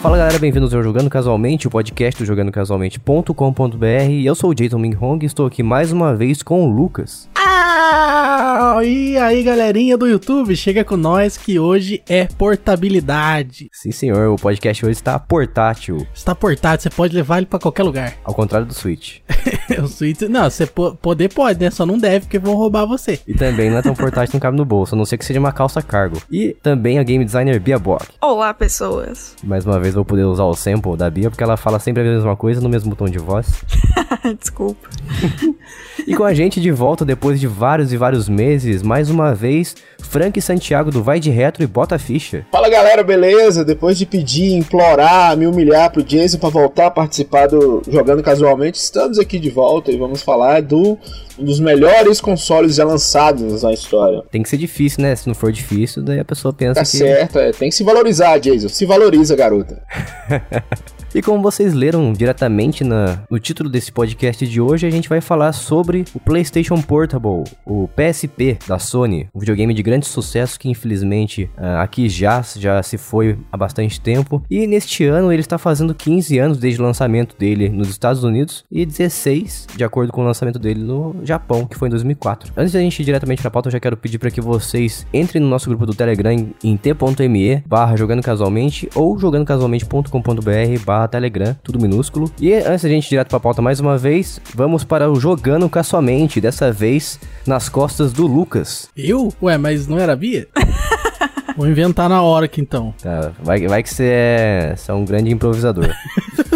Fala galera, bem-vindos ao Jogando Casualmente, o podcast do jogandocasualmente.com.br. Eu sou o Jason Ming Hong e estou aqui mais uma vez com o Lucas. Ah, e aí galerinha do YouTube, chega com nós que hoje é portabilidade. Sim senhor, o podcast hoje está portátil, Está portátil, você pode levar ele pra qualquer lugar. ao contrário do Switch. o Switch, não, você po- poder pode, né? Só não deve porque vão roubar você. E também não é tão portátil, não cabe no bolso, a não ser que seja uma calça cargo. E também a game designer Bia Bock. Olá, pessoas. Mais uma vez eu vou poder usar o sample da Bia, porque ela fala sempre a mesma coisa no mesmo tom de voz. Desculpa. E com a gente de volta depois de vários e vários meses, mais uma vez, Frank Santiago do Vai de Retro e Bota a Ficha. Fala galera, beleza? Depois de pedir, implorar, me humilhar pro Jason pra voltar a participar do Jogando Casualmente, estamos aqui de volta e vamos falar do um dos melhores consoles já lançados na história. Tem que ser difícil, né? Se não for difícil, daí a pessoa pensa Tá que. certo, é, tem que se valorizar, Jason. Se valoriza, garota. E como vocês leram diretamente na- no título desse podcast de hoje, a gente vai falar sobre o PlayStation Portable, o PSP da Sony, um videogame de grande sucesso que infelizmente ah, aqui já, já se foi há bastante tempo. E neste ano ele está fazendo 15 anos desde o lançamento dele nos Estados Unidos e 16 de acordo com o lançamento dele no Japão, que foi em 2004. Antes da gente ir diretamente para a pauta, eu já quero pedir para que vocês entrem no nosso grupo do Telegram em- em t.me barra jogando casualmente ou jogandocasualmente.com.br barra Telegram, tudo minúsculo. E antes da gente ir direto pra pauta mais uma vez, vamos para o Jogando Casualmente, dessa vez nas costas do Lucas. Eu? Ué, mas não era a Bia? Vou inventar na hora aqui então. Tá, vai, vai que você é, você é um grande improvisador.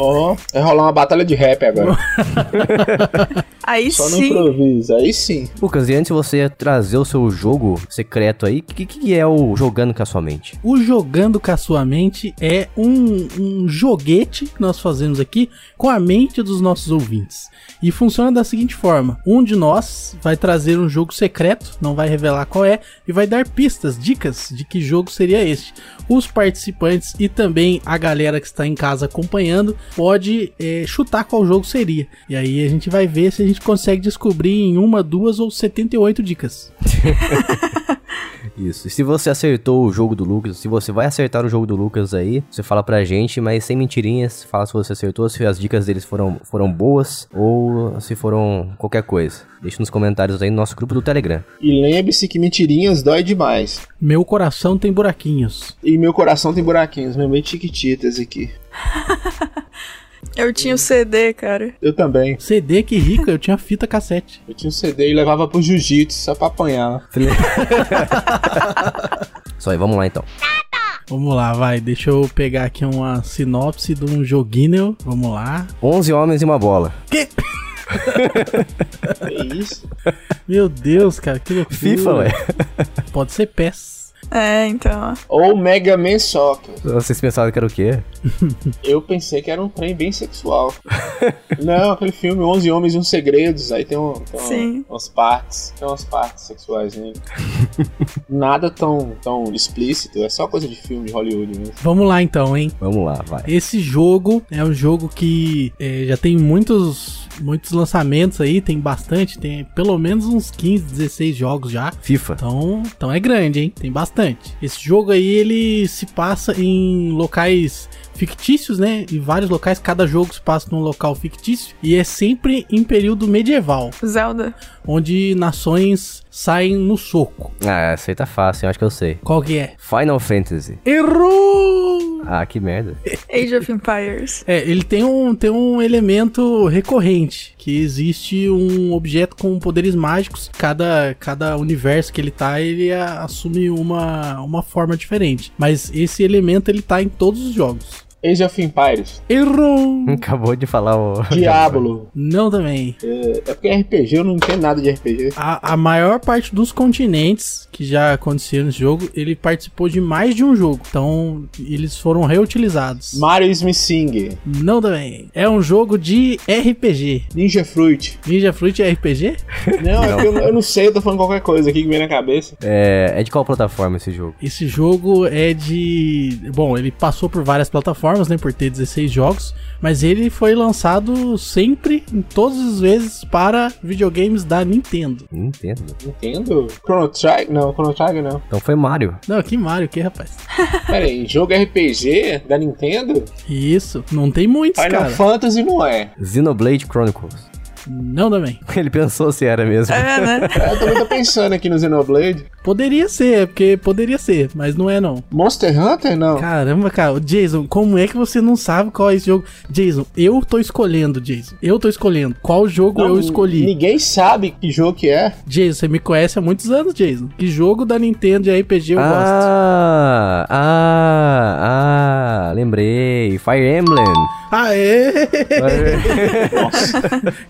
Ó, vai rolar uma batalha de rap agora. Aí Só no sim. improviso, aí sim. Lucas, e antes de você trazer o seu jogo secreto aí, o que, que é o Jogando Casualmente? O Jogando com a Sua Mente é um, um joguete que nós fazemos aqui com a mente dos nossos ouvintes. E funciona da seguinte forma: um de nós vai trazer um jogo secreto, não vai revelar qual é, e vai dar pistas, dicas de que jogo seria este. Os participantes e também a galera que está em casa acompanhando pode eh, chutar qual jogo seria. E aí a gente vai ver se a gente consegue descobrir em uma, duas ou 78 dicas. Isso. E se você acertou o jogo do Lucas, se você vai acertar o jogo do Lucas aí, você fala pra gente, mas sem mentirinhas, fala se você acertou, se as dicas deles foram, foram boas ou se foram qualquer coisa. Deixa nos comentários aí no nosso grupo do Telegram. E lembre-se que mentirinhas dói demais. Meu coração tem buraquinhos. E meu coração tem buraquinhos, meu bem chiquititas aqui. Eu tinha o CD, cara. Eu também. CD que rico, eu tinha fita cassete. Eu tinha um CD e levava pro jiu-jitsu só pra apanhar. Só aí, vamos lá então. Vamos lá, vai. Deixa eu pegar aqui uma sinopse de um joguinho. Vamos lá. 11 homens e uma bola. Que? É isso. Meu Deus, cara, que loucura. FIFA, ué. Pode ser PES. É, então. Ou Mega Man Soccer. Vocês pensaram que era o quê? Eu pensei que era um trem bem sexual. Não, aquele filme 11 Homens e uns Segredos, aí tem, um, tem Sim. umas partes, tem umas partes sexuais nele. Nada tão, tão explícito, é só coisa de filme de Hollywood mesmo. Vamos lá então, hein? Vamos lá, vai. Esse jogo é um jogo que é, já tem muitos, muitos lançamentos aí, tem bastante, tem pelo menos uns 15, 16 jogos já. FIFA. Então, então é grande, hein? Tem bastante. Esse jogo aí, ele se passa em locais fictícios, né? Em vários locais, cada jogo se passa num local fictício e é sempre em período medieval, Zelda. onde nações saem no soco. Ah, essa aí tá fácil, eu acho que eu sei. Qual que é? Final Fantasy. Errou! Ah, que merda. Age of Empires. É, ele tem um, tem um elemento recorrente, que existe um objeto com poderes mágicos. Cada, cada universo que ele tá, ele a- assume uma, uma forma diferente. Mas esse elemento, ele tá em todos os jogos. Age of Empires, Errou! Acabou de falar o. Diablo. Não também. É, é porque RPG eu não entendo nada de RPG. A, a maior parte dos continentes que já aconteceram nesse jogo, ele participou de mais de um jogo. Então, eles foram reutilizados. Mario Smith Sing, Não também. É um jogo de RPG. Ninja Fruit. Ninja Fruit é RPG? Não, é porque eu, eu não sei, eu tô falando qualquer coisa aqui que vem na cabeça. É, é de qual plataforma esse jogo? Esse jogo é de. Bom, ele passou por várias plataformas, plataformas, né, por ter 16 jogos, mas ele foi lançado sempre, em todas as vezes, para videogames da Nintendo. Nintendo. Nintendo? Chrono Trigger? Não, Chrono Trigger não. Então foi Mario. Não, que Mario, que rapaz. Pera aí, jogo RPG da Nintendo? Isso, não tem muitos, Final cara. Fantasy não é. Xenoblade Chronicles. Não também. Ele pensou se era mesmo. É, né? É, Eu também tô pensando aqui no Xenoblade. Poderia ser, porque poderia ser, mas não é não. Monster Hunter, não. Caramba, cara, Jason, como é que você não sabe qual é esse jogo? Jason, eu tô escolhendo, Jason. Eu tô escolhendo. Qual jogo Não, eu escolhi? Ninguém sabe que jogo que é. Jason, você me conhece há muitos anos, Jason. Que jogo da Nintendo de RPG eu gosto? ah, ah, ah, lembrei. Fire Emblem. Aê!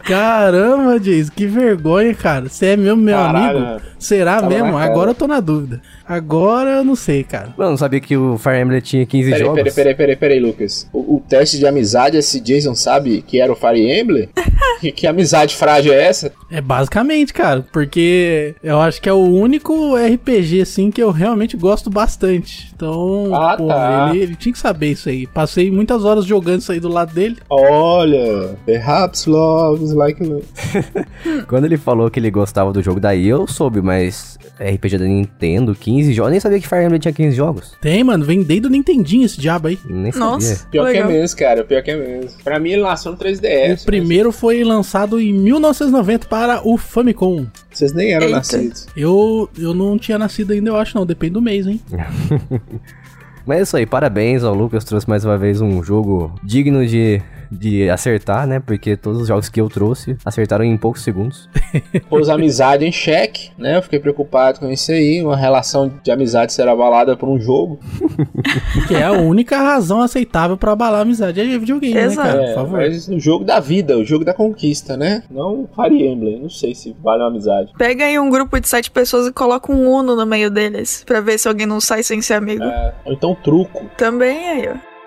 Caramba, Jason, que vergonha, cara. Você é mesmo meu Caralho. amigo? Será Tava mesmo? na cara. Agora eu tô na dúvida. Agora eu não sei, cara. Mano, não sabia que o Fire Emblem tinha 15 Peraí, jogos? peraí, peraí, peraí, peraí, Lucas. O, o teste de amizade, esse Jason sabe que era o Fire Emblem? que, que amizade frágil é essa? É basicamente, cara, porque eu acho que é o único RPG, assim, que eu realmente gosto bastante. Então, Ah, pô, tá. ele, ele tinha que saber isso aí. Passei muitas horas jogando isso aí do lado dele. Olha, perhaps love is like love. Quando ele falou que ele gostava do jogo, daí eu soube, mas RPG da Nintendo, 15 jogos. Eu nem sabia que Fire Emblem tinha 15 jogos. Tem, mano, vem desde o Nintendinho esse diabo aí. Nem sabia. Nossa. Pior que é legal. mesmo, cara, pior que é mesmo. Pra mim ele nasceu no 3DS. o primeiro foi lançado em 1990 para o Famicom. mas Vocês nem eram Eita. nascidos. Eu, eu não tinha nascido ainda, eu acho, não. Depende do mês, hein? Mas é isso aí, parabéns ao Lucas, trouxe mais uma vez um jogo digno de, de acertar, né? Porque todos os jogos que eu trouxe acertaram em poucos segundos. Pôs a amizade em xeque, né? Eu fiquei preocupado com isso aí. Uma relação de amizade ser abalada por um jogo. Que é a única razão aceitável pra abalar a amizade. É videogame, né, Exato. cara? É, Por favor. mas o jogo da vida, o jogo da conquista, né? Não o Fire Emblem. Não sei se vale uma amizade. Pega aí um grupo de sete pessoas e coloca um Uno no meio deles. Pra ver se alguém não sai sem ser amigo. É, ou então truco. Também aí, ó.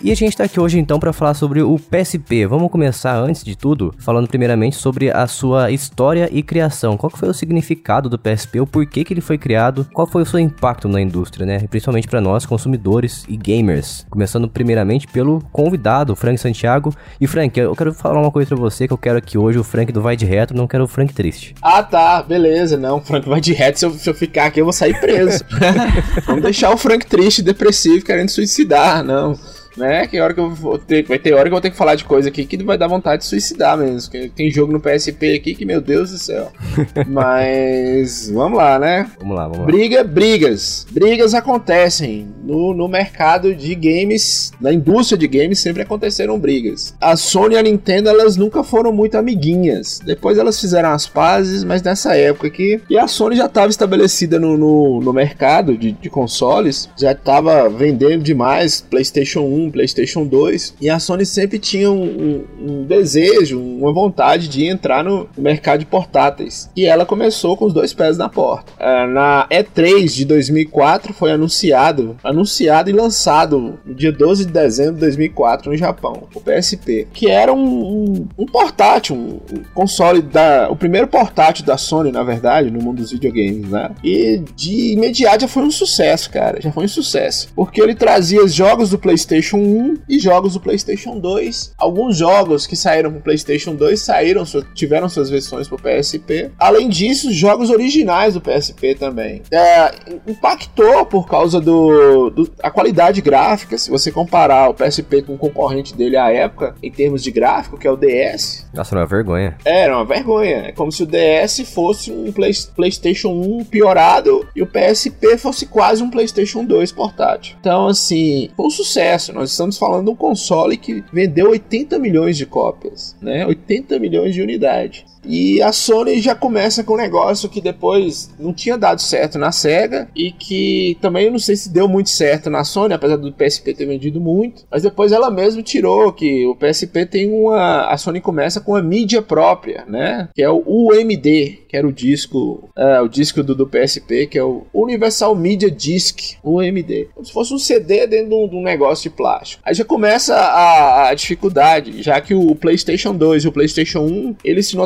E a gente tá aqui hoje então para falar sobre o PSP. Vamos começar antes de tudo falando primeiramente sobre a sua história e criação. Qual que foi o significado do PSP, o porquê que ele foi criado, qual foi o seu impacto na indústria, né? E principalmente para nós consumidores e gamers. Começando primeiramente pelo convidado, Frank Santiago. E Frank, eu quero falar uma coisa pra você que eu quero aqui hoje o Frank do Vai de Reto, não quero o Frank triste. Ah, tá, beleza. Não, o Frank vai de reto. Se eu, se eu ficar aqui, eu vou sair preso. Vamos deixar o Frank triste, depressivo, querendo suicidar, não. Né? Que hora que eu vou ter. Vai ter hora que eu vou ter que falar de coisa aqui que vai dar vontade de suicidar mesmo. Tem jogo no PSP aqui que, meu Deus do céu. Mas. Vamos lá, né? Vamos lá, vamos lá. Briga, brigas. Brigas acontecem no, no mercado de games, na indústria de games sempre aconteceram brigas. A Sony e a Nintendo elas nunca foram muito amiguinhas. Depois elas fizeram as pazes, mas nessa época aqui. E a Sony já estava estabelecida no, no, no mercado de, de consoles, já estava vendendo demais PlayStation 1, PlayStation 2. E a Sony sempre tinha um, um- um desejo, uma vontade de entrar no mercado de portáteis. E ela começou com os dois pés na porta. Ah, na E3 de 2004 foi anunciado, anunciado e lançado no dia 12 de dezembro de 2004 no Japão, o PSP, que era um, um- portátil, um, console da, o primeiro portátil da Sony, na verdade, no mundo dos videogames, né? E de imediato já foi um sucesso, cara, já foi um sucesso, porque ele trazia jogos do PlayStation 1 e jogos do PlayStation 2. Alguns jogos que saíram pro PlayStation 2 saíram, tiveram suas versões pro PSP. Além disso, jogos originais do PSP também. É, impactou por causa do, do- a qualidade gráfica. Se você comparar o PSP com o concorrente dele à época, em termos de gráfico, que é o DS, Nossa, não é vergonha. era uma vergonha. É como se o DS fosse um Play- PlayStation 1 piorado e o PSP fosse quase um PlayStation 2 portátil. Então, assim, foi um sucesso. Nós estamos falando de um console que vendeu 80 milhões de cópias, né? 80 milhões de unidades. E a Sony já começa com um negócio que depois não tinha dado certo na Sega e que também eu não sei se deu muito certo na Sony, apesar do PSP ter vendido muito, mas depois ela mesma tirou que o PSP tem uma. A Sony começa com a mídia própria, né? Que é o UMD, que era o disco, é, o disco do, do PSP, que é o Universal Media Disc, UMD. Como se fosse um CD dentro de um, de um negócio de plástico. Aí já começa a, a dificuldade, já que o PlayStation 2 e o PlayStation 1 eles se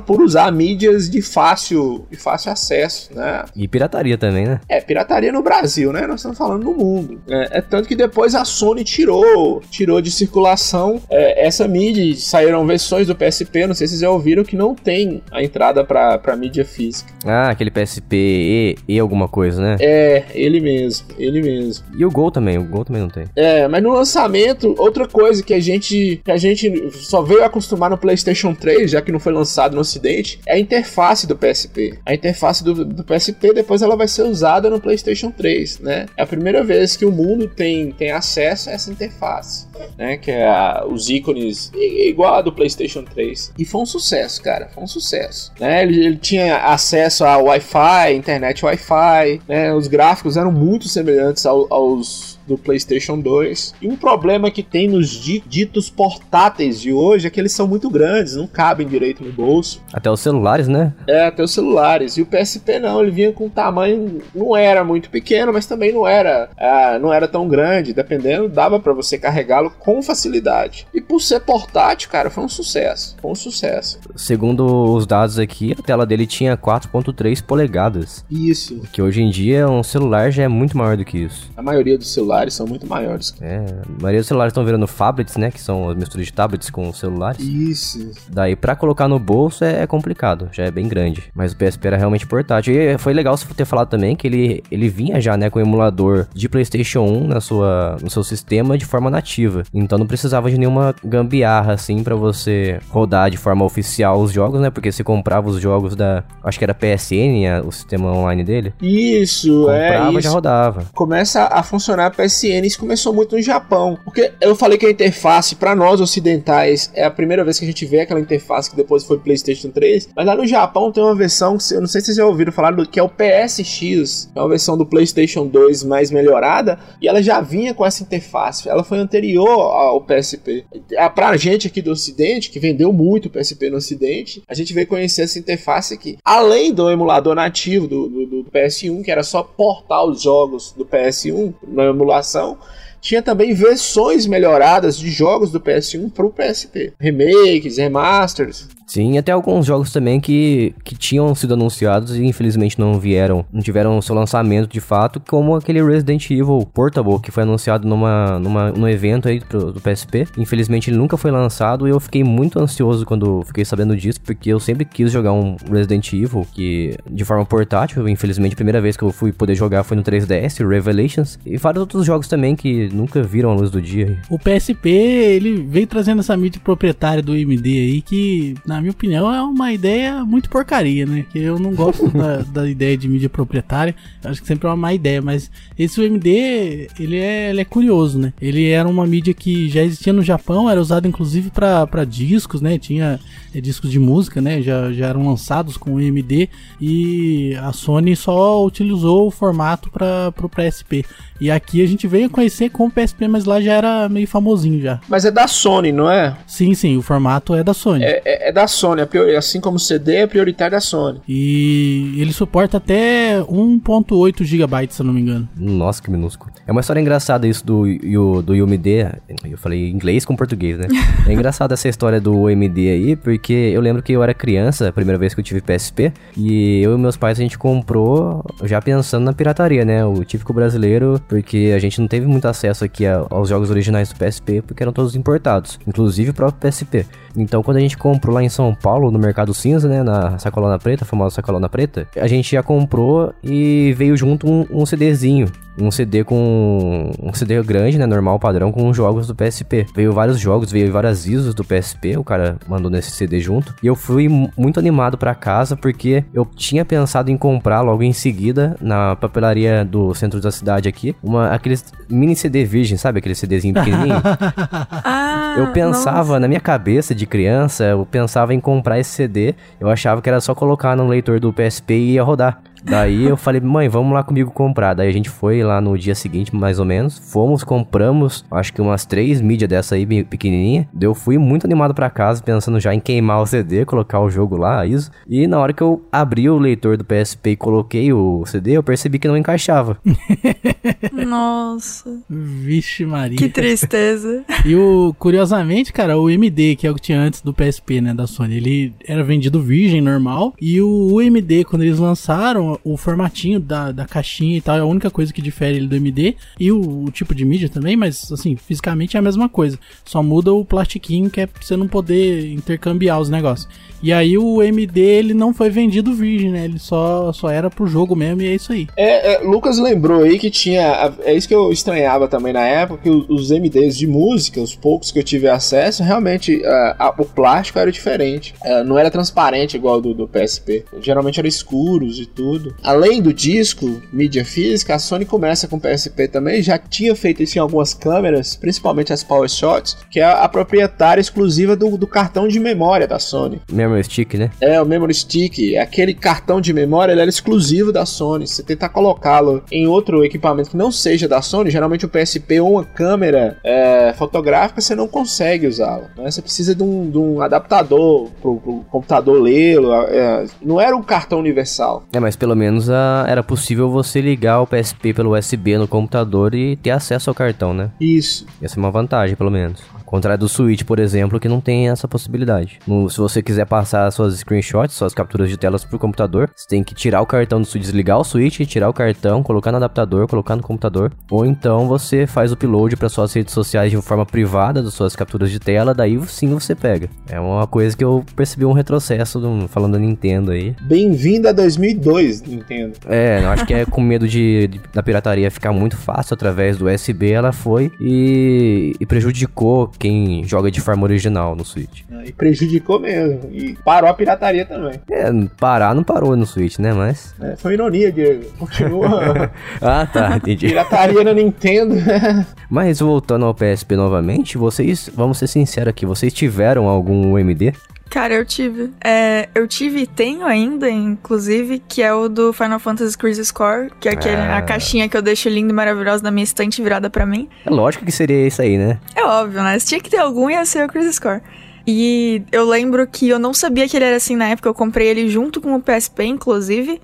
por usar mídias de fácil, de fácil acesso, né? E pirataria também, né? É, pirataria no Brasil, né? Nós estamos falando no mundo. É, é tanto que depois a Sony tirou, tirou de circulação é, essa mídia. Saíram versões do PSP, não sei se vocês já ouviram, que não tem a entrada para mídia física. Ah, aquele PSP E, e alguma coisa, né? É, ele mesmo, ele mesmo. E o Gol também, o Gol também não tem. É, mas no lançamento, outra coisa que a gente que a gente só veio acostumar no PlayStation 3, já que não foi lançado no ocidente, é a interface do PSP. A interface do, do PSP depois ela vai ser usada no PlayStation 3, né? É a primeira vez que o mundo tem, tem acesso a essa interface, né? Que é a, os ícones igual a do PlayStation 3. E foi um sucesso, cara, foi um sucesso, né? Ele, ele tinha acesso a Wi-Fi, internet Wi-Fi, né? Os gráficos eram muito semelhantes ao, aos do PlayStation 2. E um problema que tem nos ditos portáteis de hoje é que eles são muito grandes, não cabem direito no bolso. Até os celulares, né? É, até os celulares. E o PSP não, ele vinha com um tamanho, não era muito pequeno, mas também não era, é, não era tão grande. Dependendo, dava para você carregá-lo com facilidade. E por ser portátil, cara, foi um sucesso. Foi um sucesso. Segundo os dados aqui, a tela dele tinha 4.3 polegadas. Isso. Que hoje em dia um celular já é muito maior do que isso. A maioria dos celulares são muito maiores. É, a maioria dos celulares estão virando phablets, né? Que são as misturas de tablets com celulares. Isso. Daí pra colocar no bolso é, é, complicado, já é bem grande. Mas o PSP era realmente portátil. E foi legal você ter falado também que ele, ele vinha já, né, com o emulador de PlayStation 1 na sua, no seu sistema de forma nativa. Então não precisava de nenhuma gambiarra, assim, para você rodar de forma oficial os jogos, né? Porque você comprava os jogos da. Acho que era PSN, o sistema online dele. Isso, comprava, é. Comprava já rodava. Começa a funcionar PSN, isso começou muito no Japão. Porque eu falei que a interface, para nós ocidentais, é a primeira vez que a gente vê aquela interface que depois foi PlayStation 3. Mas lá no Japão tem uma versão que eu não sei se vocês já ouviram falar do que é o PSX, é uma versão do PlayStation 2 mais melhorada. E ela já vinha com essa interface. Ela foi anterior ao PSP. Pra gente aqui do Ocidente, que vendeu muito o PSP no Ocidente, a gente veio conhecer essa interface aqui. Além do emulador nativo do, do, do PS1, que era só portar os jogos do PS1 na emulação, tinha também versões melhoradas de jogos do PS1 para o PSP. Remakes, remasters. Sim, até alguns jogos também que, que tinham sido anunciados e infelizmente não vieram, não tiveram seu lançamento de fato, como aquele Resident Evil Portable que foi anunciado numa, numa, num evento aí pro, do PSP. Infelizmente ele nunca foi lançado e eu fiquei muito ansioso quando fiquei sabendo disso, porque eu sempre quis jogar um Resident Evil que de forma portátil. Infelizmente a primeira vez que eu fui poder jogar foi no 3DS, Revelations, e vários outros jogos também que nunca viram a luz do dia. O PSP ele veio trazendo essa mídia proprietária do AMD aí que na na minha opinião, é uma ideia muito porcaria, né? Que eu não gosto da, da, ideia de mídia proprietária. Acho que sempre é uma má ideia, mas esse UMD, ele é, ele é curioso, né? Ele era uma mídia que já existia no Japão, era usado inclusive para discos, né? Tinha é, discos de música, né? Já, já eram lançados com o UMD e a Sony só utilizou o formato para o PSP. E aqui a gente veio conhecer com o PSP, mas lá já era meio famosinho já. Mas é da Sony, não é? Sim, sim, o formato é da Sony. É, é, é da Sony, assim como o CD é prioritário da Sony. E ele suporta até 1.8 GB, se eu não me engano. Nossa, que minúsculo. É uma história engraçada isso do, do, do UMD. Eu falei inglês com português, né? é engraçada essa história do UMD aí, porque eu lembro que eu era criança, a primeira vez que eu tive PSP, e eu e meus pais a gente comprou já pensando na pirataria, né? O típico brasileiro porque a gente não teve muito acesso aqui aos jogos originais do PSP, porque eram todos importados, inclusive o próprio PSP. Então, quando a gente comprou lá em São Paulo, no Mercado Cinza, né, na Sacolona Preta, a famosa Sacolona Preta, a gente já comprou e veio junto um, um CDzinho um CD com um CD grande, né, normal, padrão, com jogos do PSP. Veio vários jogos, veio várias ISOs do PSP, o cara mandou nesse CD junto. E eu fui muito animado para casa porque eu tinha pensado em comprar logo em seguida na papelaria do centro da cidade aqui, uma aqueles mini CD virgem, sabe, aquele CDzinho pequenininho. ah, eu pensava nossa. na minha cabeça de criança, eu pensava em comprar esse CD. Eu achava que era só colocar no leitor do PSP e ia rodar. Daí eu falei, mãe, vamos lá comigo comprar. Daí a gente foi lá no dia seguinte, mais ou menos. Fomos, compramos, acho que umas três mídias dessa aí, pequenininha. Daí eu fui muito animado pra casa, pensando já em queimar o CD, colocar o jogo lá, isso. E na hora que eu abri o leitor do PSP e coloquei o CD, eu percebi que não encaixava. Nossa, Vixe Maria. que tristeza. E o, curiosamente, cara, o MD, que é o que tinha antes do PSP, né, da Sony, ele era vendido virgem, normal, e o UMD, quando eles lançaram, o formatinho da, da caixinha e tal, é a única coisa que difere ele do MD, e o, o tipo de mídia também, mas, assim, fisicamente é a mesma coisa, só muda o plastiquinho, que é pra você não poder intercambiar os negócios. E aí o MD, ele não foi vendido virgem, né, ele só, só era pro jogo mesmo, e é isso aí. É, é, Lucas lembrou aí que tinha. É isso que eu estranhava também na época, que os MDs de música, os poucos que eu tive acesso, realmente a- o plástico era diferente. É, não era transparente igual do, do PSP. Geralmente eram escuros e tudo. Além do disco, mídia física, a Sony começa com o PSP também. Já tinha feito isso em algumas câmeras, principalmente as Power Shots, que é a proprietária exclusiva do, do cartão de memória da Sony. Memory Stick, né? É, o Memory Stick, aquele cartão de memória, ele era exclusivo da Sony. Se você tentar colocá-lo em outro equipamento que não seja da Sony, geralmente o PSP ou uma câmera é, fotográfica, você não consegue usá-lo. né? Você precisa de um, de um adaptador pro, pro computador lê-lo. é, não era um cartão universal. É, mas pelo menos ah, era possível você ligar o PSP pelo USB no computador e ter acesso ao cartão, né? Isso. Essa é uma vantagem, pelo menos. Contrário do Switch, por exemplo, que não tem essa possibilidade. No- se você quiser passar suas screenshots, suas capturas de telas pro computador, você tem que tirar o cartão do Switch, desligar o Switch, tirar o cartão, colocar no adaptador, colocar no computador. Ou então você faz o upload para suas redes sociais de forma privada das suas capturas de tela, daí sim você pega. É uma coisa que eu percebi um retrocesso do- falando da Nintendo aí. Bem-vindo a 2002, Nintendo. É, eu acho que é com medo de, de- da pirataria ficar muito fácil através do USB, ela foi e, e prejudicou quem joga de forma original no Switch. E prejudicou mesmo. E parou a pirataria também. É, parar não parou no Switch, né? Mas. né? Foi ironia, Diego. Continua. Ah, tá, entendi. pirataria na Nintendo. Mas voltando ao PSP novamente, vocês, vamos ser sinceros aqui, vocês tiveram algum UMD? Cara, eu tive. É, eu tive e tenho ainda, inclusive, que é o do Final Fantasy Crisis Core, que é aquele, Ah. a caixinha que eu deixo linda e maravilhosa na minha estante virada pra mim. É lógico que seria isso aí, né? É óbvio, né? Se tinha que ter algum, ia ser o Crisis Core. E eu lembro que eu não sabia que ele era assim na época, eu comprei ele junto com o PSP, inclusive.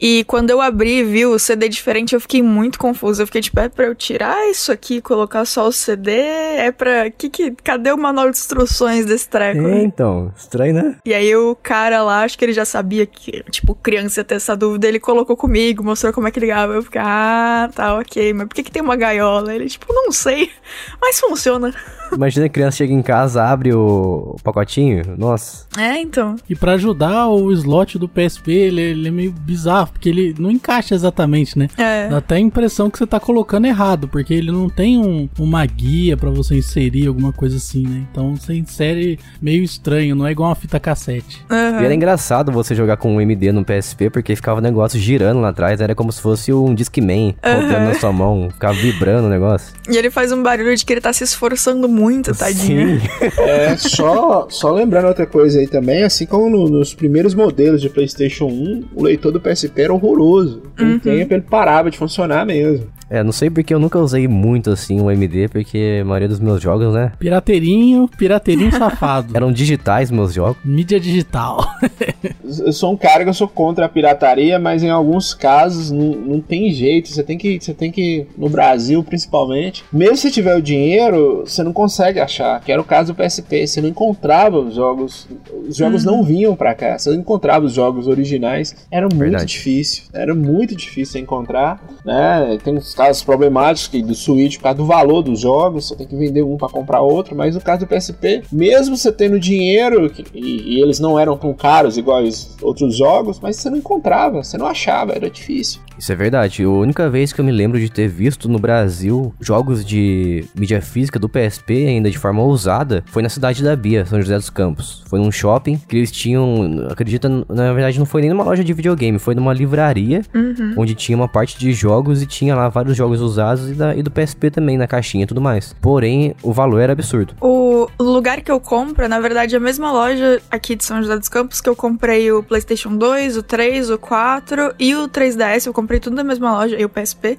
E quando eu abri e vi o CD diferente, eu fiquei muito confusa. Eu fiquei tipo, é pra eu tirar isso aqui e colocar só o CD? É pra. Que, que, cadê o manual de instruções desse treco? É, então, estranho, né? E aí o cara lá, acho que ele já sabia que, tipo, criança ia ter essa dúvida, ele colocou comigo, mostrou como é que ligava. Eu fiquei, ah, tá, ok, mas por que, que tem uma gaiola? Ele, tipo, não sei, mas funciona. Imagina a criança chega em casa, abre o, pacotinho, nossa. É, então. E pra ajudar, o slot do PSP, ele, ele é meio bizarro, porque ele não encaixa exatamente, né? É. Dá até a impressão que você tá colocando errado, porque ele não tem um- uma guia pra você inserir alguma coisa assim, né? Então você insere meio estranho, não é igual uma fita cassete. aham. E era engraçado você jogar com um MD no PSP, porque ficava o negócio girando lá atrás, era como se fosse um Discman rodando na sua mão, ficava vibrando o negócio. E ele faz um barulho de que ele tá se esforçando muito, tadinho. Sim. É, só, só lembrando outra coisa aí também, assim como no- nos primeiros modelos de PlayStation 1, o leitor do PSP era horroroso. Com o tempo ele parava de funcionar mesmo. É, não sei porque eu nunca usei muito assim o MD, porque a maioria dos meus jogos, né, Pirateirinho, pirateirinho safado. eram digitais meus jogos. Mídia digital. Eu sou um cara que eu sou contra a pirataria, mas em alguns casos não, não tem jeito. Você tem que, você tem que, no Brasil principalmente, mesmo se tiver o dinheiro, você não consegue achar. Que era o caso do PSP, você não encontrava os jogos, os jogos não vinham pra cá. Você não encontrava os jogos originais. Era muito Verdade. difícil, era muito difícil você encontrar, né? Tem uns casos problemáticos que do Switch por causa do valor dos jogos, você tem que vender um pra comprar outro. Mas no caso do PSP, mesmo você tendo dinheiro e, e eles não eram tão caros igual os outros jogos, mas você não encontrava, você não achava, era difícil. Isso é verdade. A única vez que eu me lembro de ter visto no Brasil jogos de mídia física do PSP ainda de forma ousada foi na cidade da Bia, São José dos Campos. Foi num shopping que eles tinham, acredita, na verdade não foi nem numa loja de videogame, foi numa livraria Uhum. onde tinha uma parte de jogos e tinha lá vários vários jogos usados e, da, e do PSP também na caixinha e tudo mais. Porém, o valor era absurdo. O lugar que eu compro, na verdade, é a mesma loja aqui de São José dos Campos que eu comprei o PlayStation 2, o 3, o 4 e o 3DS. Eu comprei tudo da mesma loja e o PSP.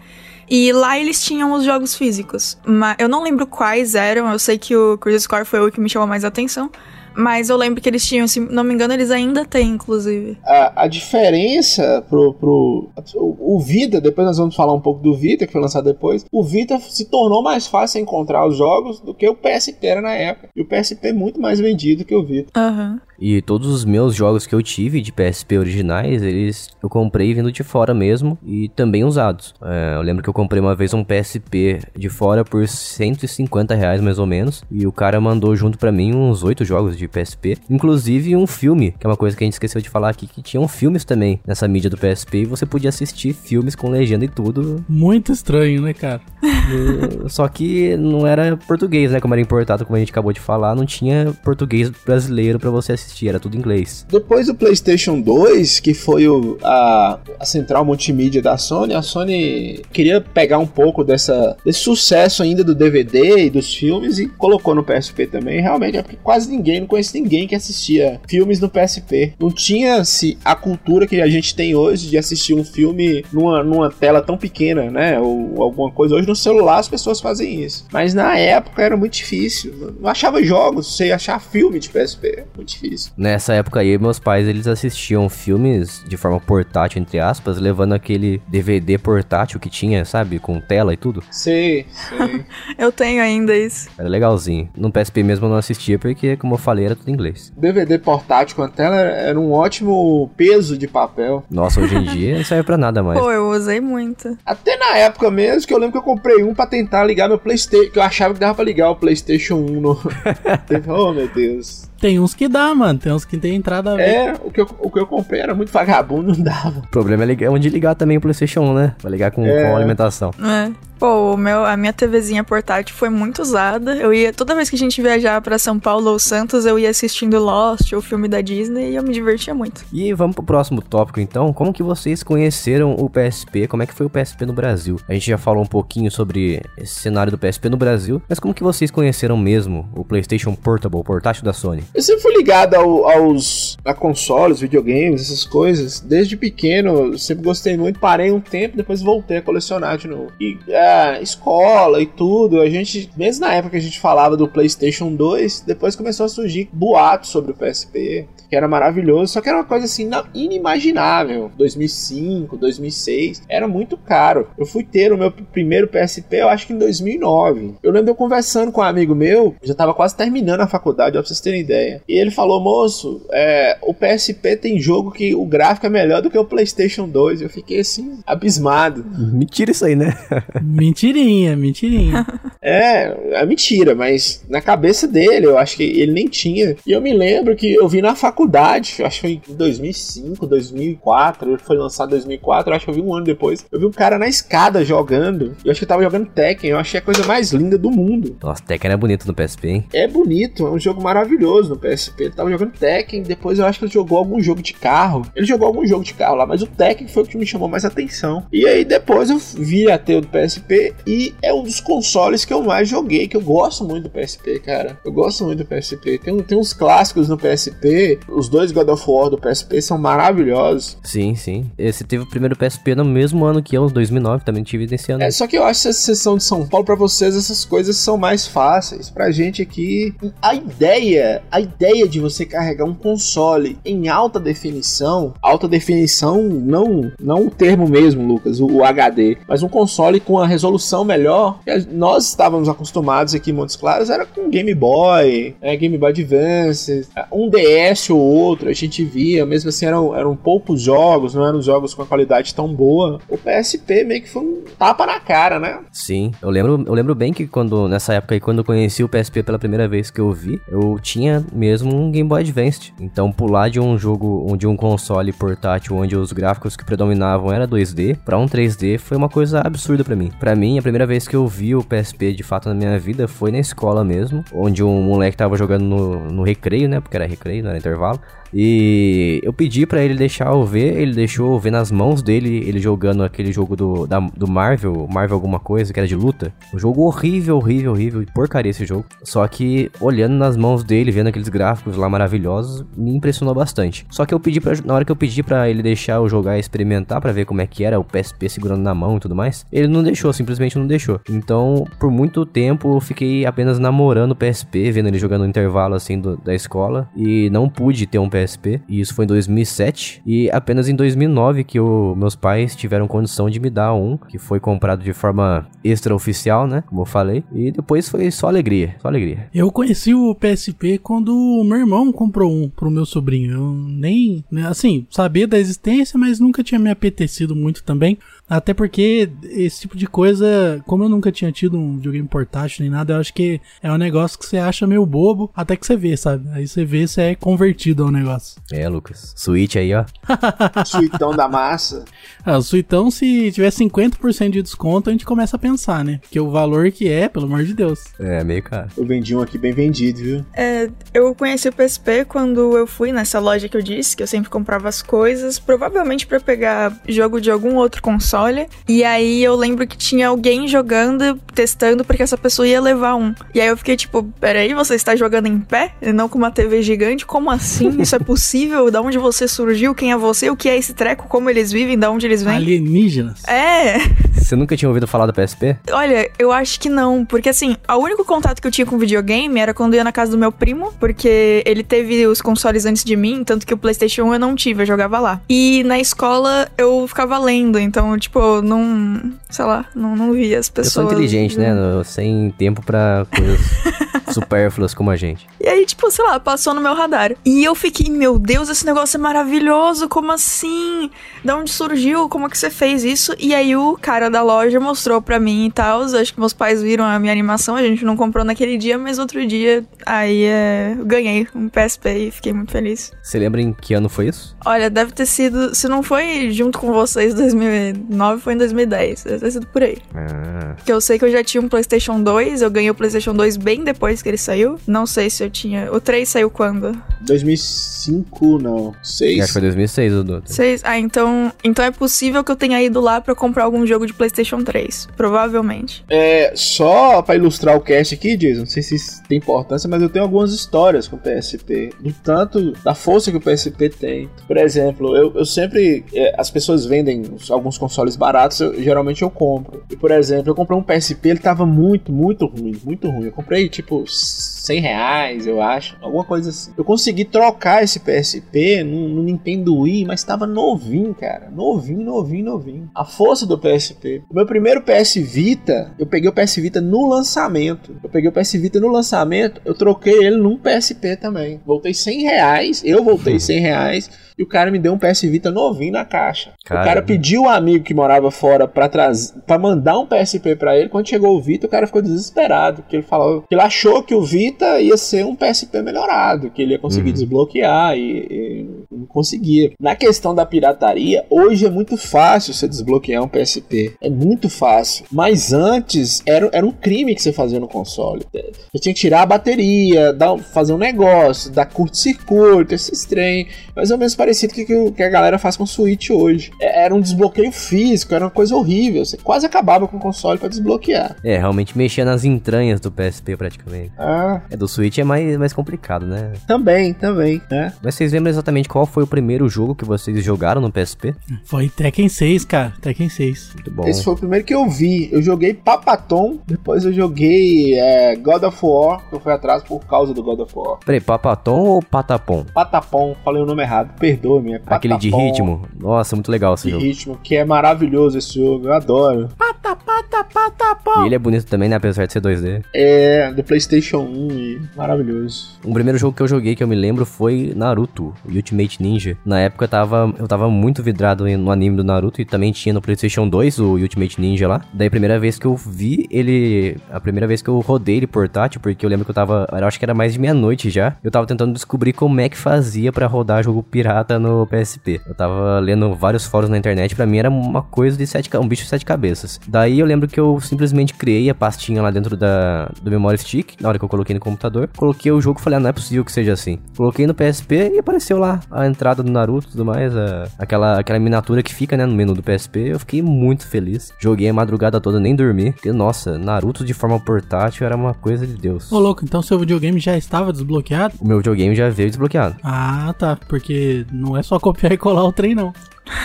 E lá eles tinham os jogos físicos. Mas eu não lembro quais eram, eu sei que o Crisis Core foi o que me chamou mais atenção. Mas eu lembro que eles tinham, se não me engano, eles ainda têm, inclusive. A, a diferença pro, pro o, o Vita, depois nós vamos falar um pouco do Vita, que foi lançado depois. O Vita se tornou mais fácil encontrar os jogos do que o PSP era na época. E o PSP é muito mais vendido que o Vita. Aham. Uhum. E todos os meus jogos que eu tive de PSP originais, eles eu comprei vindo de fora mesmo e também usados. É, eu lembro que eu comprei uma vez um PSP de fora por 150 reais mais ou menos. E o cara mandou junto para mim uns oito jogos de PSP, inclusive um filme, que é uma coisa que a gente esqueceu de falar aqui, que tinham filmes também nessa mídia do PSP e você podia assistir filmes com legenda e tudo. Muito estranho, né, cara? Só que não era português, né? Como era importado, como a gente acabou de falar, não tinha português brasileiro para você assistir, era tudo inglês. Depois do PlayStation 2, que foi o, a, a central multimídia da Sony, a Sony queria pegar um pouco dessa, desse sucesso ainda do DVD e dos filmes e colocou no PSP também. Realmente é porque quase ninguém, não conhece ninguém que assistia filmes no PSP. Não tinha-se a cultura que a gente tem hoje de assistir um filme numa, numa tela tão pequena, né? Ou alguma coisa. Hoje no celular as pessoas fazem isso. Mas na época era muito difícil. Não achava jogos, você achar filme de PSP. Muito difícil. Nessa época aí, meus pais eles assistiam filmes de forma portátil, entre aspas, levando aquele DVD portátil que tinha, sabe? Com tela e tudo. Sei, sei. eu tenho ainda isso. Era legalzinho. No PSP mesmo eu não assistia porque, como eu falei, era tudo em inglês. DVD portátil com a tela era um ótimo peso de papel. Nossa, hoje em dia não serve pra nada mais. Pô, eu usei muito. Até na época mesmo, que eu lembro que eu comprei um pra tentar ligar meu Playstation, que eu achava que dava pra ligar o Playstation 1 no... oh, meu Deus. Tem uns que dá, mano. Tem uns que tem entrada. É, o que, eu, o que eu comprei era muito vagabundo, não dava. O problema é ligar, onde ligar também o PlayStation 1, né? Vai ligar com, é. com alimentação. É. Pô, meu, a minha TVzinha portátil foi muito usada. Eu ia, toda vez que a gente viajava para São Paulo ou Santos, eu ia assistindo Lost, o filme da Disney, e eu me divertia muito. E vamos pro próximo tópico então. Como que vocês conheceram o PSP? Como é que foi o PSP no Brasil? A gente já falou um pouquinho sobre esse cenário do PSP no Brasil, mas como que vocês conheceram mesmo o PlayStation Portable, o portátil da Sony? Eu sempre fui ligado ao, aos a consoles, videogames, essas coisas. Desde pequeno, sempre gostei muito. Parei um tempo, depois voltei a colecionar de novo. E é, escola e tudo, a gente, mesmo na época que a gente falava do PlayStation 2, depois começou a surgir boatos sobre o PSP que era maravilhoso, só que era uma coisa assim inimaginável. 2005, 2006, era muito caro. Eu fui ter o meu primeiro PSP, eu acho que em 2009. Eu lembro eu conversando com um amigo meu, já tava quase terminando a faculdade, ó, pra vocês terem ideia. E ele falou: moço, é, o PSP tem jogo que o gráfico é melhor do que o PlayStation 2. Eu fiquei assim, abismado. Mentira isso aí, né? mentirinha, mentirinha. é, é mentira, mas na cabeça dele, eu acho que ele nem tinha. E eu me lembro que eu vi na faculdade faculdade, acho que foi em 2005, 2004, ele foi lançado em 2004, acho que eu vi um ano depois. Eu vi um cara na escada jogando, eu acho que tava jogando Tekken, eu achei a coisa mais linda do mundo. Nossa, Tekken é bonito no PSP, hein? É bonito, é um jogo maravilhoso no PSP. Ele tava jogando Tekken, depois eu acho que ele jogou algum jogo de carro. Ele jogou algum jogo de carro lá, mas o Tekken foi o que me chamou mais atenção. E aí depois eu vi a ter do PSP e é um dos consoles que eu mais joguei, que eu gosto muito do PSP, cara. Eu gosto muito do PSP. Tem, tem uns clássicos no PSP, os dois God of War do PSP são maravilhosos. Sim, sim. Esse teve o primeiro PSP no mesmo ano que eu, 2009, também tive nesse ano. É, só que eu acho que essa sessão de São Paulo, para vocês, essas coisas são mais fáceis. Pra gente aqui, a ideia, a ideia de você carregar um console em alta definição, alta definição, não, não o termo mesmo, Lucas, o, o HD, mas um console com a resolução melhor, que nós estávamos acostumados aqui em Montes Claros, era com Game Boy, é, Game Boy Advance, um DS ou ou outro a gente via, mesmo assim eram, eram poucos jogos, não eram jogos com a qualidade tão boa. O PSP meio que foi um tapa na cara, né? Sim, eu lembro, eu lembro bem que quando nessa época aí, quando eu conheci o PSP pela primeira vez que eu vi, eu tinha mesmo um Game Boy Advance. Então pular de um jogo, de um console portátil onde os gráficos que predominavam era 2D para um 3D foi uma coisa absurda para mim. Pra mim, a primeira vez que eu vi o PSP de fato na minha vida foi na escola mesmo, onde um moleque tava jogando no, no recreio, né? Porque era recreio, não era intervalo. kanal. E eu pedi para ele deixar eu ver, ele deixou eu ver nas mãos dele, ele jogando aquele jogo do, da, do Marvel, Marvel alguma coisa, que era de luta. Um jogo horrível, horrível, horrível, porcaria esse jogo. Só que olhando nas mãos dele, vendo aqueles gráficos lá maravilhosos, me impressionou bastante. Só que eu pedi na hora que eu pedi para ele deixar eu jogar e experimentar para ver como é que era o PSP segurando na mão e tudo mais, ele não deixou, simplesmente não deixou. Então, por muito tempo eu fiquei apenas namorando o PSP, vendo ele jogando no intervalo assim do, da escola e não pude ter um PSP PSP, e isso foi em 2007, e apenas em 2009 que o, meus pais tiveram condição de me dar um, que foi comprado de forma extraoficial, né, como eu falei, e depois foi só alegria, só alegria. Eu conheci o PSP quando o meu irmão comprou um pro meu sobrinho, eu nem, né, assim, sabia da existência, mas nunca tinha me apetecido muito também, até porque esse tipo de coisa, como eu nunca tinha tido um videogame portátil nem nada, eu acho que é um negócio que você acha meio bobo, até que você vê, sabe? Aí você vê se é convertido ao negócio. É, Lucas. Switch aí, ó. Suitão da massa. Ah, o Suitão, se tiver 50% de desconto, a gente começa a pensar, né? Porque o valor que é, pelo amor de Deus. É, meio caro. Eu vendi um aqui bem vendido, viu? É, eu conheci o PSP quando eu fui nessa loja que eu disse, que eu sempre comprava as coisas, provavelmente para pegar jogo de algum outro console. E aí eu lembro que tinha alguém jogando, testando, porque essa pessoa ia levar um. E aí eu fiquei tipo, peraí, você está jogando em pé? E não com uma TV gigante? Como assim? Isso é possível? da onde você surgiu? Quem é você? O que é esse treco? Como eles vivem? Da onde eles vêm? Alienígenas. É, Você nunca tinha ouvido falar do PSP? olha, eu acho que não, porque assim, o único contato que eu tinha com videogame era quando eu ia na casa do meu primo, porque ele teve os consoles antes de mim, tanto que o PlayStation 1 eu não tive, eu jogava lá. E na escola eu ficava lendo, então, tipo, não, sei lá, não, não via as Eu pessoas. sou inteligente, né? Sem tempo pra coisas supérfluas como a gente. E aí, tipo, sei lá, passou no meu radar. E eu fiquei, meu Deus, esse negócio é maravilhoso, como assim? Da onde surgiu? Como que você fez isso? E aí o cara da loja mostrou pra mim e tal. Acho que meus pais viram a minha animação, a gente não comprou naquele dia, mas outro dia aí é, ganhei um PSP e fiquei muito feliz. Você lembra em que ano foi isso? Olha, deve ter sido, se não foi junto com vocês em 2009, foi em 2010. Deve ter sido por aí. Ah, Porque eu sei que eu já tinha um PlayStation 2, eu ganhei o PlayStation 2 bem depois que ele saiu. Não sei se eu tinha. O 3 saiu quando? 2005, não. 6. acho que foi 2006 o do. Seis. Ah, então, então é possível que eu tenha ido lá pra comprar algum jogo de PlayStation 3. Provavelmente. É, só pra ilustrar o cast aqui, Jason, não sei se isso tem importância, mas eu tenho algumas histórias com o PSP. Do tanto da força que o PSP tem. Por exemplo, eu, eu sempre. é, as pessoas vendem alguns consoles baratos, eu- geralmente eu compro. E, por exemplo, eu comprei um PSP, ele tava muito, muito ruim, muito ruim. Eu comprei, tipo, 100 reais, eu acho. Alguma coisa assim. Eu consegui trocar esse PSP no, no Nintendo Wii, mas tava novinho, cara. Novinho, novinho, novinho. A força do PSP. O meu primeiro PS Vita, eu peguei o PS Vita no lançamento. Eu peguei o PS Vita no lançamento, eu troquei ele num PSP também. Voltei 100 reais, eu voltei 100 reais. E o cara me deu um PS Vita novinho na caixa. O cara Caramba. pediu um amigo que morava fora pra trazer, para mandar um PSP pra ele. Quando chegou o Vita, o cara ficou desesperado, porque ele falou que ele achou que o Vita ia ser um PSP melhorado, que ele ia conseguir Uhum. desbloquear e, e não conseguia. Na questão da pirataria, hoje é muito fácil você desbloquear um PSP. É muito fácil. Mas antes era, era um crime que você fazia no console. Você tinha que tirar a bateria, dar, fazer um negócio, dar curto-circuito, esses trem. Mais ou menos parecido com o que, o- que a galera faz com o Switch hoje. É- Era um desbloqueio físico, era uma coisa horrível. Você quase acabava com o console pra desbloquear. É, realmente mexia nas entranhas do PSP praticamente. Ah, É, do Switch é mais, mais complicado, né? também, também, né? Mas vocês lembram exatamente qual foi o primeiro jogo que vocês jogaram no PSP? Foi Tekken 6, cara. Tekken 6. Muito bom. Esse foi o primeiro que eu vi. Eu joguei Papatom, depois eu joguei é, God of War, que eu fui atrás por causa do God of War. Peraí, Papatom ou Patapom? Patapom, falei o nome errado, perdoe-me. É Aquele de ritmo? Nossa, muito legal esse De jogo. ritmo, que é maravilhoso esse jogo, eu adoro. Pata, pata, pata. E ele é bonito também, né? Apesar de ser 2D. É, do PlayStation 1 e maravilhoso. O primeiro jogo que eu joguei que eu me lembro foi Naruto, Ultimate Ultimate Ninja. Na época eu tava, eu tava muito vidrado no anime do Naruto e também tinha no PlayStation 2 o Ultimate Ninja lá. Daí a primeira vez que eu vi ele, a primeira vez que eu rodei ele portátil, porque eu lembro que eu tava, eu acho que era mais de meia-noite já. Eu tava tentando descobrir como é que fazia para rodar jogo pirata no PSP. Eu tava lendo vários fóruns na internet, para mim era uma coisa de sete, um bicho de sete cabeças. Daí eu lembro que eu simplesmente criei a pastinha lá dentro da, do memory stick, na hora que eu coloquei no computador, coloquei o jogo e falei, ah, não é possível que seja assim. Coloquei no PSP e apareceu lá a entrada do Naruto e tudo mais, a, aquela, aquela miniatura que fica, né, no menu do PSP. Eu fiquei muito feliz. Joguei a madrugada toda, nem dormi. Porque, nossa, Naruto de forma portátil era uma coisa de Deus. Ô, louco, então seu videogame já estava desbloqueado? O meu videogame já veio desbloqueado. Ah, tá. Porque não é só copiar e colar o trem, não.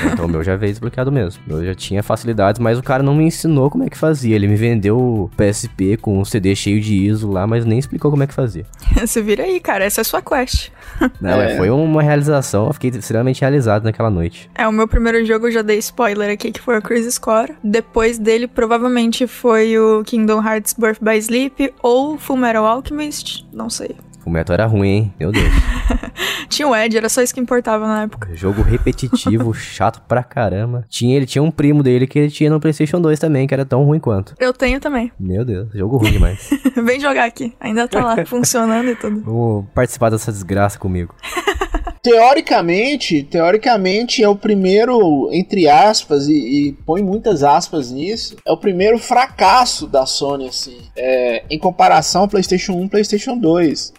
Então o meu já veio desbloqueado mesmo. Eu já tinha facilidades, mas o cara não me ensinou como é que fazia. Ele me vendeu o PSP com um CD cheio de ISO lá, mas nem explicou como é que fazia. Você vira aí, cara. Essa é a sua quest. Não, é. foi uma realização. Eu fiquei extremamente realizado naquela noite. É, o meu primeiro jogo, eu já dei spoiler aqui, que foi o Crisis Core. Depois dele, provavelmente foi o Kingdom Hearts Birth by Sleep ou Full Metal Alchemist. Não sei. O Metal era ruim, hein? Meu Deus. tinha o Ed, era só isso que importava na época. Jogo repetitivo, chato pra caramba. Tinha, ele tinha um primo dele que ele tinha no PlayStation 2 também, que era tão ruim quanto. Eu tenho também. Meu Deus, jogo ruim demais. Vem jogar aqui, ainda tá lá, funcionando e tudo. Vou participar dessa desgraça comigo. teoricamente, teoricamente é o primeiro, entre aspas, e, e, põe muitas aspas nisso, é o primeiro fracasso da Sony, assim, é, em comparação ao PlayStation 1 e PlayStation 2.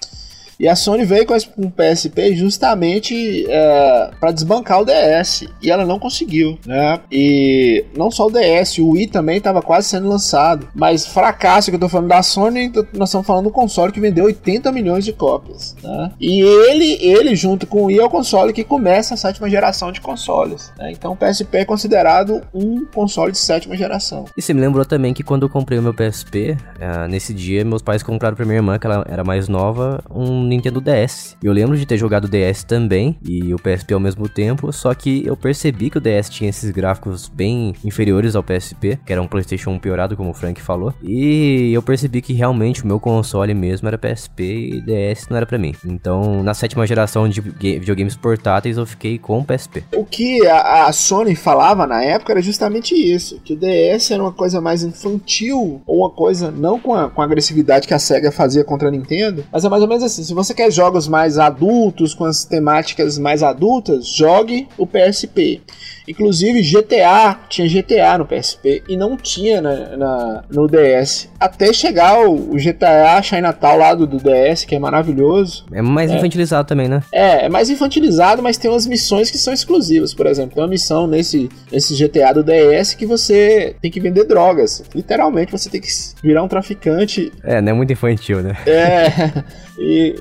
E a Sony veio com um PSP justamente é, para desbancar o DS e ela não conseguiu, né? E não só o DS, o Wii também estava quase sendo lançado, mas fracasso que eu tô falando da Sony, nós estamos falando do console que vendeu 80 milhões de cópias, né? E ele, ele junto com o Wii é o console que começa a sétima geração de consoles, né? Então o PSP é considerado um console de sétima geração. E você me lembrou também que quando eu comprei o meu PSP, é, nesse dia meus pais compraram para minha irmã, que ela era mais nova, um Nintendo DS. Eu lembro de ter jogado o DS também e o PSP ao mesmo tempo, só que eu percebi que o DS tinha esses gráficos bem inferiores ao PSP, que era um PlayStation 1 piorado, como o Frank falou, e eu percebi que realmente o meu console mesmo era PSP e DS não era para mim. Então, na sétima geração de videogames portáteis, eu fiquei com o PSP. O que a, a Sony falava na época era justamente isso, que o DS era uma coisa mais infantil, ou uma coisa não com a, com a agressividade que a SEGA fazia contra a Nintendo, mas é mais ou menos assim, se você quer jogos mais adultos, com as temáticas mais adultas, jogue o PSP. Inclusive GTA, tinha GTA no PSP e não tinha na, na no DS. Até chegar o, o, GTA Chinatown lá do, do DS, que é maravilhoso. É mais é. infantilizado também, né? É, é mais infantilizado, mas tem umas missões que são exclusivas. Por exemplo, tem uma missão nesse, nesse GTA do DS que você tem que vender drogas. Literalmente, você tem que virar um traficante. É, não é muito infantil, né? É. E,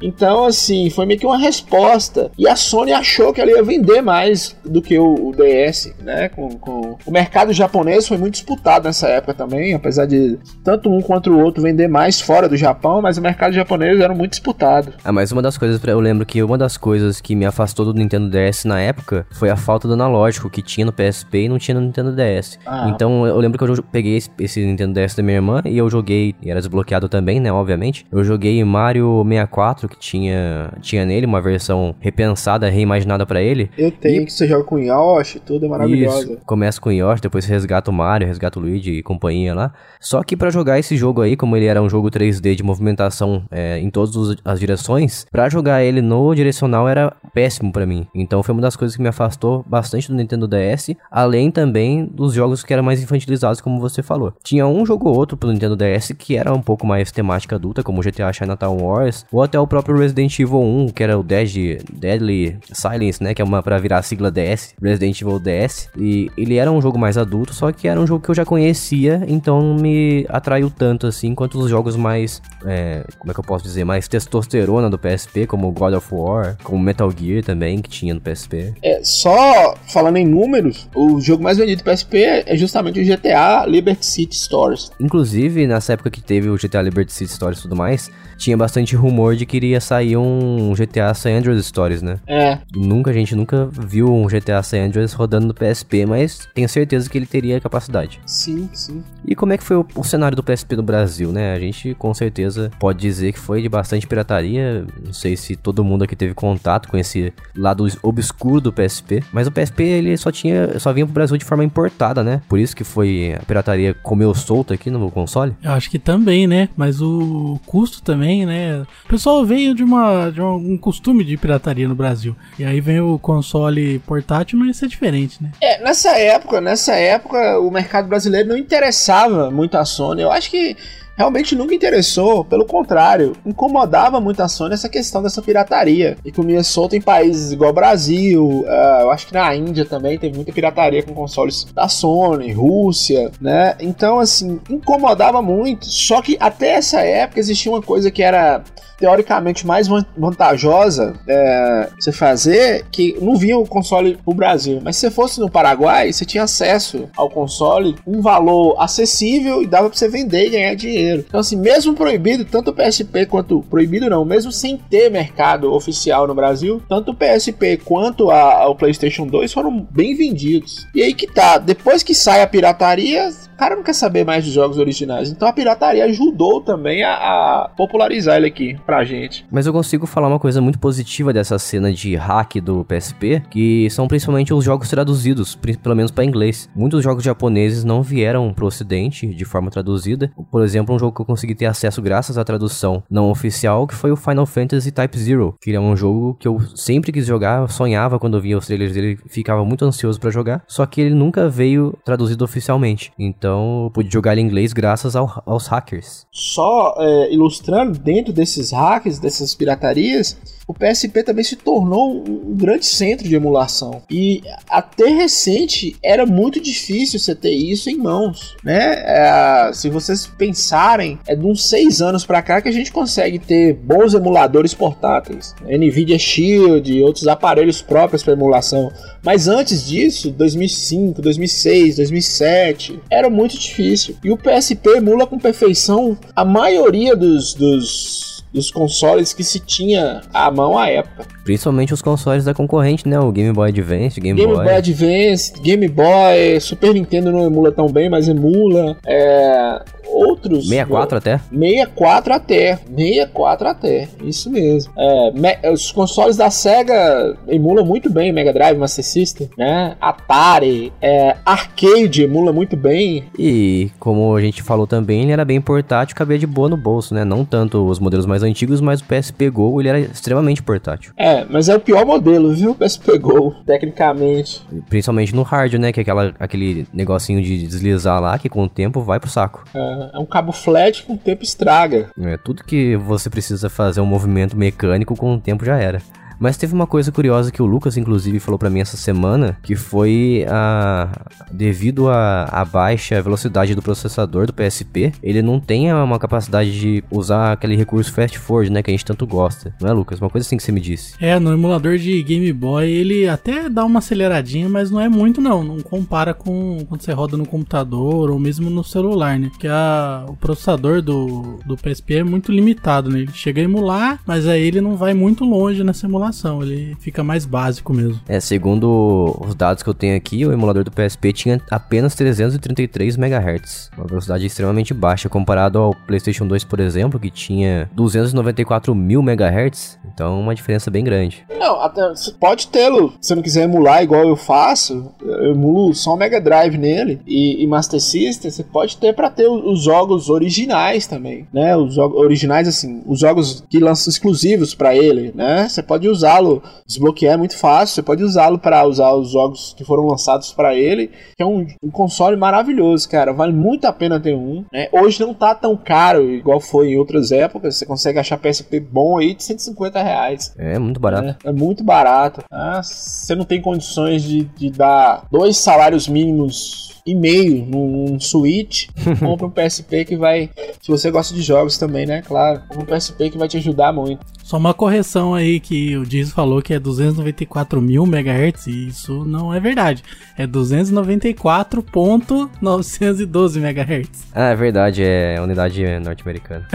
e, então, assim, foi meio que uma resposta. E a Sony achou que ela ia vender mais do que o, o DS, né? Com, com, O mercado japonês foi muito disputado nessa época também, apesar de tanto um quanto o outro vender mais fora do Japão, mas o mercado japonês era muito disputado. Ah, mas uma das coisas, eu lembro que uma das coisas que me afastou do Nintendo DS na época foi a falta do analógico que tinha no PSP e não tinha no Nintendo DS. Ah. Então eu lembro que eu peguei esse, esse Nintendo DS da minha irmã e eu joguei, e era desbloqueado também, né? Obviamente. Eu joguei Mario 64, que tinha, tinha nele uma versão repensada, reimaginada para ele. Eu tenho, e... que você joga com Yoshi, tudo é maravilhoso. Começa com Yoshi, depois você resgata o Mario, resgata o Luigi e companhia lá. Só que para jogar esse jogo aí, como ele era um jogo 3D de movimentação é, em todas as direções, para jogar ele no direcional era péssimo para mim. Então foi uma das coisas que me afastou bastante do Nintendo DS, além também dos jogos que eram mais infantilizados, como você falou. Tinha um jogo ou outro pro Nintendo DS que era um pouco mais temática adulta, como GTA Chinatown Wars, ou até o próprio Resident Evil 1, que era o Dead, Deadly Silence, né, que é uma para virar a sigla DS, Resident Evil DS, e ele era um jogo mais adulto, só que era um jogo que eu já conhecia, então não me atraiu tanto assim quanto os jogos mais, é, como é que eu posso dizer, mais testosterona do PSP, como God of War, como Metal Gear também, que tinha no PSP. É, só falando em números, o jogo mais vendido do PSP é justamente o GTA Liberty City Stories. Inclusive, nessa época que teve o GTA Liberty City Stories e tudo mais, tinha bastante rumor de que iria sair um GTA San Andreas Stories, né? É. Nunca, a gente nunca viu um GTA San Andreas rodando no PSP, mas tenho certeza que ele teria capacidade. Sim, sim. E como é que foi o, o cenário do PSP no Brasil, né? A gente com certeza pode dizer que foi de bastante pirataria. Não sei se todo mundo aqui teve contato com esse lado obscuro do PSP. Mas o PSP ele só tinha, só vinha pro Brasil de forma importada, né? Por isso que foi a pirataria comeu solto aqui no console. Eu acho que também, né? Mas o custo também, né? O pessoal veio de, uma, de um costume de pirataria no Brasil. E aí vem o console portátil, não ia ser diferente, né? É, nessa época, nessa época, o mercado brasileiro não interessava muito a Sony. Eu acho que realmente nunca interessou, pelo contrário, incomodava muito a Sony essa questão dessa pirataria. E comia solto em países igual Brasil, uh, eu acho que na Índia também teve muita pirataria com consoles da Sony, Rússia, né? Então, assim, incomodava muito. Só que até essa época existia uma coisa que era teoricamente mais vantajosa é, você fazer, que não vinha o console pro Brasil. Mas se você fosse no Paraguai, você tinha acesso ao console um valor acessível e dava pra você vender e ganhar dinheiro. Então, assim, mesmo proibido, tanto o PSP quanto. Proibido não, mesmo sem ter mercado oficial no Brasil, tanto o PSP quanto a, o PlayStation 2 foram bem vendidos. E aí que tá, depois que sai a pirataria, o cara não quer saber mais dos jogos originais. Então a pirataria ajudou também a, a popularizar ele aqui pra gente. Mas eu consigo falar uma coisa muito positiva dessa cena de hack do PSP, que são principalmente os jogos traduzidos, pelo menos para inglês. Muitos jogos japoneses não vieram pro ocidente de forma traduzida. Por exemplo, um jogo que eu consegui ter acesso graças à tradução não oficial, que foi o Final Fantasy Type Zero, que é um jogo que eu sempre quis jogar, sonhava quando eu via os trailers dele, ficava muito ansioso para jogar, só que ele nunca veio traduzido oficialmente. Então, eu pude jogar ele em inglês graças ao, aos hackers. Só é, ilustrando, dentro desses hacks, dessas piratarias, o PSP também se tornou um grande centro de emulação. E até recente era muito difícil você ter isso em mãos, né? É, se vocês pensarem, é de uns seis anos para cá que a gente consegue ter bons emuladores portáteis, Nvidia Shield e outros aparelhos próprios para emulação. Mas antes disso, 2005, 2006, 2007, era muito difícil. E o PSP emula com perfeição a maioria dos, dos dos consoles que se tinha à mão à época. Principalmente os consoles da concorrente, né? O Game Boy Advance, Game, Game Boy. Boy Advance, Game Boy, Super Nintendo não emula tão bem, mas emula. É, outros. 64 até? 64 até. 64 até. Isso mesmo. É, os consoles da Sega emulam muito bem Mega Drive, Master System, né? Atari, é, Arcade emula muito bem. E como a gente falou também, ele era bem portátil, cabia de boa no bolso, né? Não tanto os modelos mais antigos, mas o PSP Go ele era extremamente portátil. É, mas é o pior modelo, viu? O PSP Go, tecnicamente. Principalmente no hard, né? Que é aquela, aquele negocinho de deslizar lá, que com o tempo vai pro saco. É é um cabo flat com o tempo estraga. É, tudo que você precisa fazer um movimento mecânico com o tempo já era. Mas teve uma coisa curiosa que o Lucas, inclusive, falou para mim essa semana, que foi a devido à baixa velocidade do processador do PSP, ele não tem uma capacidade de usar aquele recurso fast forward, né, que a gente tanto gosta. Não é, Lucas? Uma coisa assim que você me disse. É, no emulador de Game Boy ele até dá uma aceleradinha, mas não é muito não. Não compara com quando você roda no computador ou mesmo no celular, né? Porque a, o processador do, do PSP é muito limitado, né? Ele chega a emular, mas aí ele não vai muito longe nessa emulação informação, ele fica mais básico mesmo. É, segundo os dados que eu tenho aqui, o emulador do PSP tinha apenas 333 MHz, uma velocidade extremamente baixa comparado ao PlayStation 2, por exemplo, que tinha 294 mil MHz, então uma diferença bem grande. Não, até você pode tê-lo, se não quiser emular igual eu faço, eu emulo só o Mega Drive nele e, e Master System, você pode ter para ter os jogos originais também, né? Os jogos originais assim, os jogos que lançam exclusivos para ele, né? Você pode usar usá-lo, desbloquear é muito fácil, você pode usá-lo para usar os jogos que foram lançados para ele, que é um, um, console maravilhoso, cara, vale muito a pena ter um, né? Hoje não tá tão caro igual foi em outras épocas, você consegue achar PSP bom aí de 150 reais. É muito barato. É, é muito barato. Ah, você não tem condições de, de dar dois salários mínimos e meio num Switch, compra um PSP que vai. Se você gosta de jogos também, né? Claro, compra um PSP que vai te ajudar muito. Só uma correção aí que o Diz falou que é 294 mil MHz e isso não é verdade. É 294.912 MHz. Ah, é verdade, é unidade norte-americana.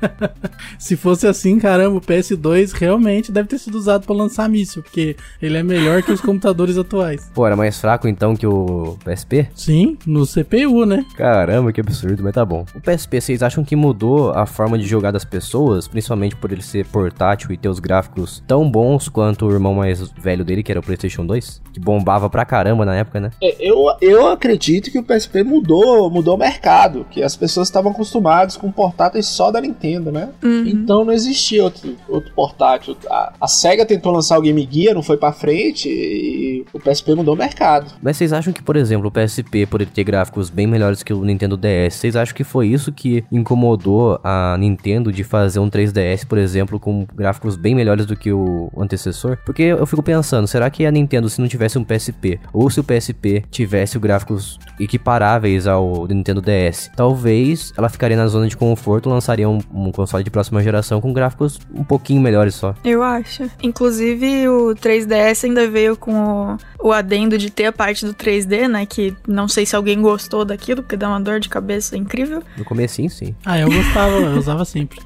Se fosse assim, caramba, o PS2 realmente deve ter sido usado para lançar míssil, porque ele é melhor que os computadores atuais. Pô, era mais fraco então que o PSP? Sim, no CPU, né? Caramba, que absurdo, mas tá bom. O PSP, vocês acham que mudou a forma de jogar das pessoas, principalmente por ele ser por portátil e ter os gráficos tão bons quanto o irmão mais velho dele, que era o PlayStation 2? Que bombava pra caramba na época, né? É, eu, eu acredito que o PSP mudou, mudou o mercado, que as pessoas estavam acostumadas com portáteis só da Nintendo, né? Uhum. Então não existia outro, outro portátil. A, a SEGA tentou lançar o Game Gear, não foi pra frente, e o PSP mudou o mercado. Mas vocês acham que, por exemplo, o PSP, por ele ter gráficos bem melhores que o Nintendo DS, vocês acham que foi isso que incomodou a Nintendo de fazer um 3DS, por exemplo, com gráficos bem melhores do que o antecessor? Porque eu fico pensando, será que a Nintendo, se não tivesse um PSP, ou se o PSP tivesse gráficos equiparáveis ao Nintendo DS, talvez ela ficaria na zona de conforto, lançaria um, um console de próxima geração com gráficos um pouquinho melhores só. Eu acho. Inclusive, o 3DS ainda veio com o, o adendo de ter a parte do 3D, né? Que não sei se alguém gostou daquilo, porque dá uma dor de cabeça incrível. No comecinho, sim. Ah, eu gostava, eu usava sempre.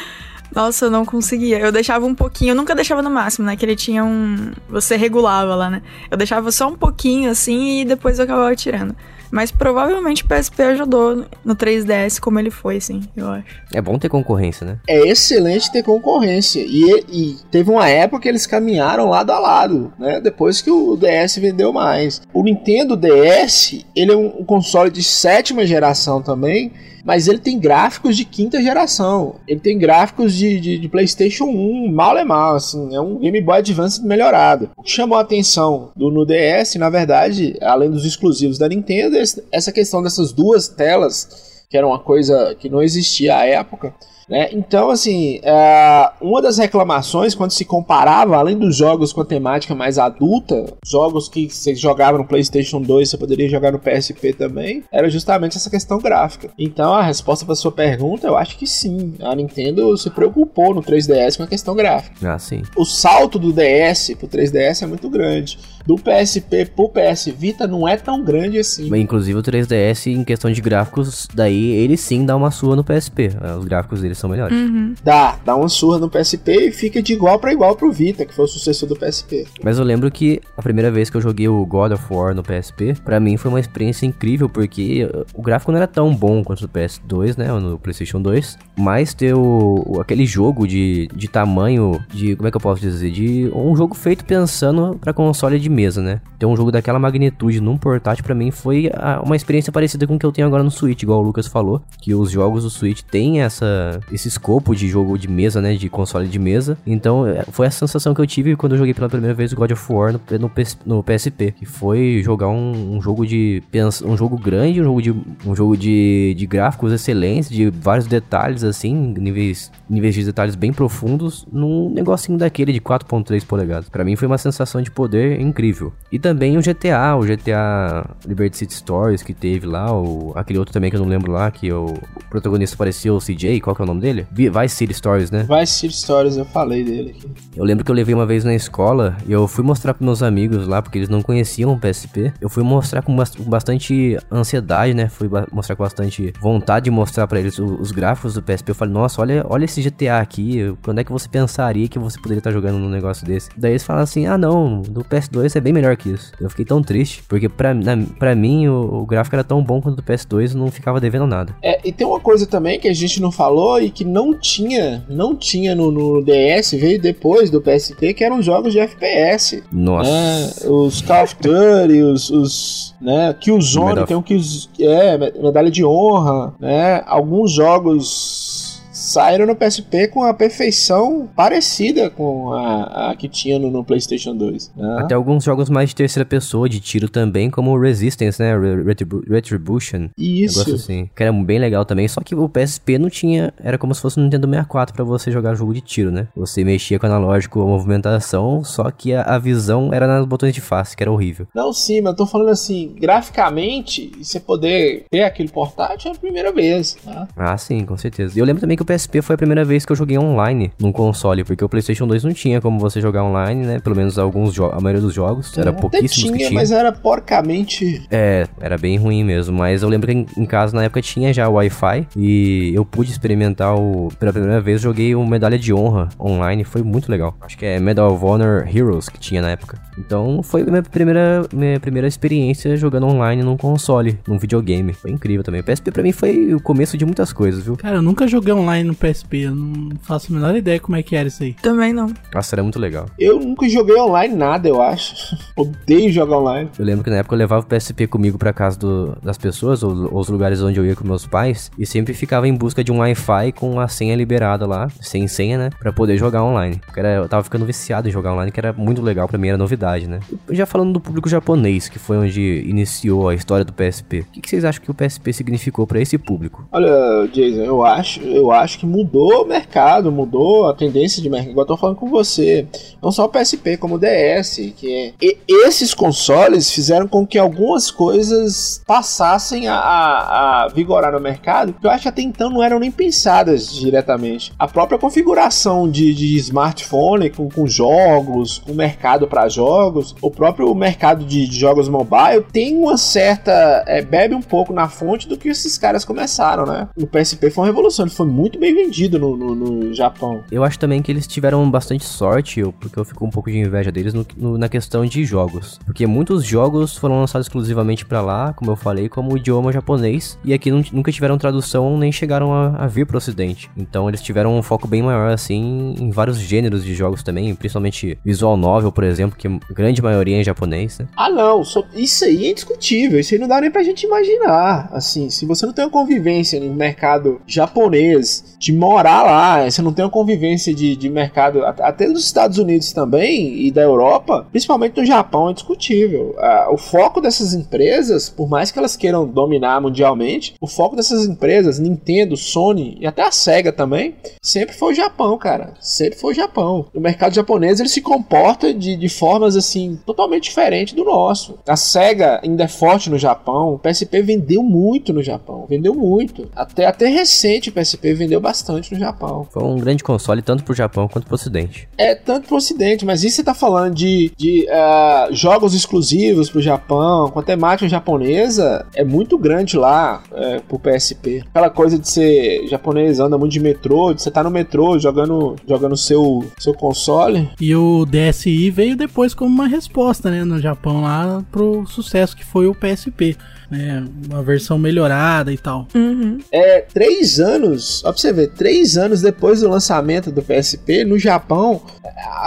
Nossa, eu não conseguia. Eu deixava um pouquinho, eu nunca deixava no máximo, né? Que ele tinha um. Você regulava lá, né? Eu deixava só um pouquinho assim e depois eu acabava tirando. Mas provavelmente o PSP ajudou no 3DS como ele foi, sim, eu acho. É bom ter concorrência, né? É excelente ter concorrência. E, e teve uma época que eles caminharam lado a lado, né? Depois que o DS vendeu mais. O Nintendo DS, ele é um console de sétima geração também mas ele tem gráficos de quinta geração. Ele tem gráficos de, de, de, PlayStation 1, mal é mal, assim, é um Game Boy Advance melhorado. O que chamou a atenção do no DS, na verdade, além dos exclusivos da Nintendo, essa questão dessas duas telas, que era uma coisa que não existia à época. Né? Então, assim, é, uma das reclamações, quando se comparava, além dos jogos com a temática mais adulta, jogos que você jogava no PlayStation 2, você poderia jogar no PSP também, era justamente essa questão gráfica. Então, a resposta para sua pergunta, eu acho que sim. A Nintendo se preocupou no 3DS com a questão gráfica. Ah, sim. O salto do DS pro 3DS é muito grande do PSP pro PS Vita não é tão grande assim. Inclusive o 3DS, em questão de gráficos, daí ele sim dá uma surra no PSP. É, os gráficos dele são melhores. Uhum. Dá, dá uma surra no PSP e fica de igual para igual pro Vita, que foi o sucessor do PSP. Mas eu lembro que a primeira vez que eu joguei o God of War no PSP, para mim foi uma experiência incrível, porque o gráfico não era tão bom quanto o PS2, né, no PlayStation 2, mas ter o, aquele jogo de, de tamanho, de, como é que eu posso dizer, de um jogo feito pensando para console de mesa, né? Ter um jogo daquela magnitude num portátil para mim foi uma experiência parecida com o que eu tenho agora no Switch, igual o Lucas falou, que os jogos do Switch têm essa esse escopo de jogo de mesa, né, de console de mesa. Então, é, foi a sensação que eu tive quando eu joguei pela primeira vez o God of War no, no, no PSP, que foi jogar um, um, jogo de um jogo grande, um jogo de um jogo de, de gráficos excelentes, de vários detalhes assim, níveis níveis de detalhes bem profundos num negocinho daquele de 4.3 polegadas. Para mim foi uma sensação de poder incrível incrível. E também o GTA, o GTA Liberty City Stories que teve lá, o, aquele outro também que eu não lembro lá, que o, o protagonista parecia o CJ, qual que é o nome dele? Vice City Stories, né? Vice City Stories, eu falei dele aqui. Eu lembro que eu levei uma vez na escola e eu fui mostrar pros meus amigos lá, porque eles não conheciam o PSP. Eu fui mostrar com bastante ansiedade, né? Fui mostrar com bastante vontade de mostrar para eles os, os, gráficos do PSP. Eu falei, nossa, olha, olha esse GTA aqui, quando é que você pensaria que você poderia estar jogando num negócio desse? Daí eles falaram assim, ah não, do PS2 é bem melhor que isso. Eu fiquei tão triste, porque pra, na, pra mim o, o, gráfico era tão bom quanto o PS2 não ficava devendo nada. É, e tem uma coisa também que a gente não falou e que não tinha, não tinha no, no DS, veio depois do PSP, que eram jogos de FPS. Nossa. Né? Os Call of Duty, os, os né, Killzone, tem um que é, medalha de honra, né? Alguns jogos saíram no PSP com a perfeição parecida com a, a que tinha no, no PlayStation 2. Né? Até alguns jogos mais de terceira pessoa, de tiro também, como Resistance, né? Retribu Retribution. Isso. Negócio assim. Que era bem legal também. Só que o PSP não tinha. Era como se fosse um Nintendo 64 para você jogar jogo de tiro, né? Você mexia com o analógico, a movimentação, só que a, a visão era nos botões de face, que era horrível. Não, sim, mas eu tô falando assim, graficamente, você poder ter aquele portátil é a primeira vez. Né? Ah, sim, com certeza. E eu lembro também que o PSP foi a primeira vez que eu joguei online num console, porque o PlayStation 2 não tinha como você jogar online, né? Pelo menos alguns a maioria dos jogos, era pouquíssimos tinha, que tinha. mas era porcamente. É, era bem ruim mesmo, mas eu lembro que em casa na época tinha já Wi-Fi e eu pude experimentar o pela primeira vez joguei o Medalha de Honra online, foi muito legal. Acho que é Medal of Honor Heroes que tinha na época. Então foi minha primeira minha primeira experiência jogando online num console, num videogame. Foi incrível também. O PSP para mim foi o começo de muitas coisas, viu? Cara, eu nunca joguei online online no PSP. Eu não faço a menor ideia como é que era isso aí. Também não. Nossa, era muito legal. Eu nunca joguei online nada, eu acho. Odeio jogar online. Eu lembro que na época eu levava o PSP comigo pra casa do- das pessoas, ou, ou os lugares onde eu ia com meus pais, e sempre ficava em busca de um Wi-Fi com a senha liberada lá, sem senha, né? Pra poder jogar online. Porque era, eu tava ficando viciado em jogar online, que era muito legal, pra mim era novidade, né? Já falando do público japonês, que foi onde iniciou a história do PSP, o que, que vocês acham que o PSP significou pra esse público? Olha, Jason, eu acho, eu acho que mudou o mercado, mudou a tendência de mercado. Igual eu tô falando com você. Não só o PSP, como o DS. Que é... esses consoles fizeram com que algumas coisas passassem a, a- a vigorar no mercado, que eu acho que até então não eram nem pensadas diretamente. A própria configuração de, de smartphone com, com jogos, com mercado para jogos, o próprio mercado de, de jogos mobile tem uma certa. é, bebe um pouco na fonte do que esses caras começaram, né? O PSP foi uma revolução, ele foi muito bem vendido no, no- no Japão. Eu acho também que eles tiveram bastante sorte, eu- porque eu fico um pouco de inveja deles no- no- na questão de jogos. Porque muitos jogos foram lançados exclusivamente pra lá, como eu falei, como idioma japonês, e aqui não- nunca tiveram tradução nem chegaram a, a vir pro ocidente. Então eles tiveram um foco bem maior, assim, em vários gêneros de jogos também, principalmente visual novel, por exemplo, que a grande maioria é em japonês, né? Ah, não, só- isso aí é indiscutível. Isso aí não dá nem pra gente imaginar. Assim, se você não tem uma convivência no mercado japonês, de morar lá, você não tem uma convivência de, de mercado, at- até dos Estados Unidos também e da Europa, principalmente no Japão, é discutível. O foco dessas empresas, por mais que elas queiram dominar mundialmente, o foco dessas empresas, Nintendo, Sony e até a Sega também, sempre foi o Japão, cara. Sempre foi o Japão. O mercado japonês ele se comporta de, de formas assim totalmente diferentes do nosso. A Sega ainda é forte no Japão. O PSP vendeu muito no Japão. Vendeu muito. Até, até recente o PSP vendeu bastante no Japão. Foi um grande console tanto pro Japão quanto pro ocidente. É tanto pro ocidente, mas isso você tá falando de, de ah, jogos exclusivos pro Japão, com a temática japonesa, é muito grande lá é, pro PSP. Aquela coisa de ser japonês, anda muito de metrô, de você tá no metrô jogando jogando seu, seu console. E o DSi veio depois como uma resposta, né, no Japão lá pro sucesso que foi o PSP, né, uma versão melhorada e tal. Uhum. É, três anos, ó pra você ver, três anos depois do lançamento do PSP, no Japão,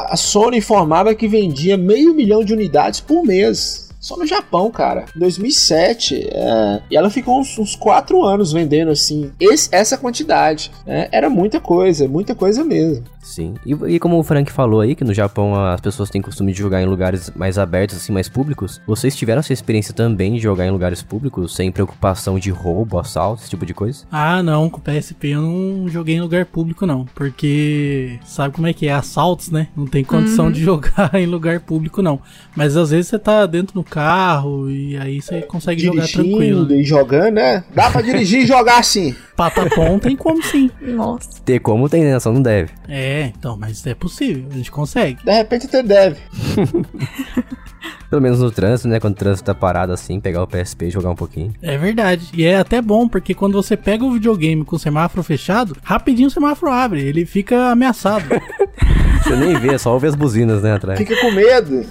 a Sony informava que vendia meio milhão de unidades por mês. Só no Japão, cara. Em 2007. é, e ela ficou uns, uns quatro anos vendendo, assim, esse- essa quantidade. né? Era muita coisa, muita coisa mesmo. Sim. E, e como o Frank falou aí, que no Japão as pessoas têm costume de jogar em lugares mais abertos, assim, mais públicos, vocês tiveram essa experiência também de jogar em lugares públicos, sem preocupação de roubo, assalto, esse tipo de coisa? Ah, não, com o PSP eu não joguei em lugar público não, porque sabe como é que é, assaltos, né? Não tem condição de jogar em lugar público não. Mas às vezes você tá dentro do carro e aí você consegue jogar tranquilo. Dirigindo e jogando, né? Dá pra dirigir e jogar assim. Patapom tem como sim. Nossa. Ter como tem, né? Só não deve. É, então, mas é possível, a gente consegue. De repente até deve. Pelo menos no trânsito, né? Quando o trânsito tá parado assim, pegar o PSP e jogar um pouquinho. É verdade. E é até bom, porque quando você pega o videogame com o semáforo fechado, rapidinho o semáforo abre, ele fica ameaçado. Você nem vê, só ouve as buzinas, né, atrás. Fica com medo.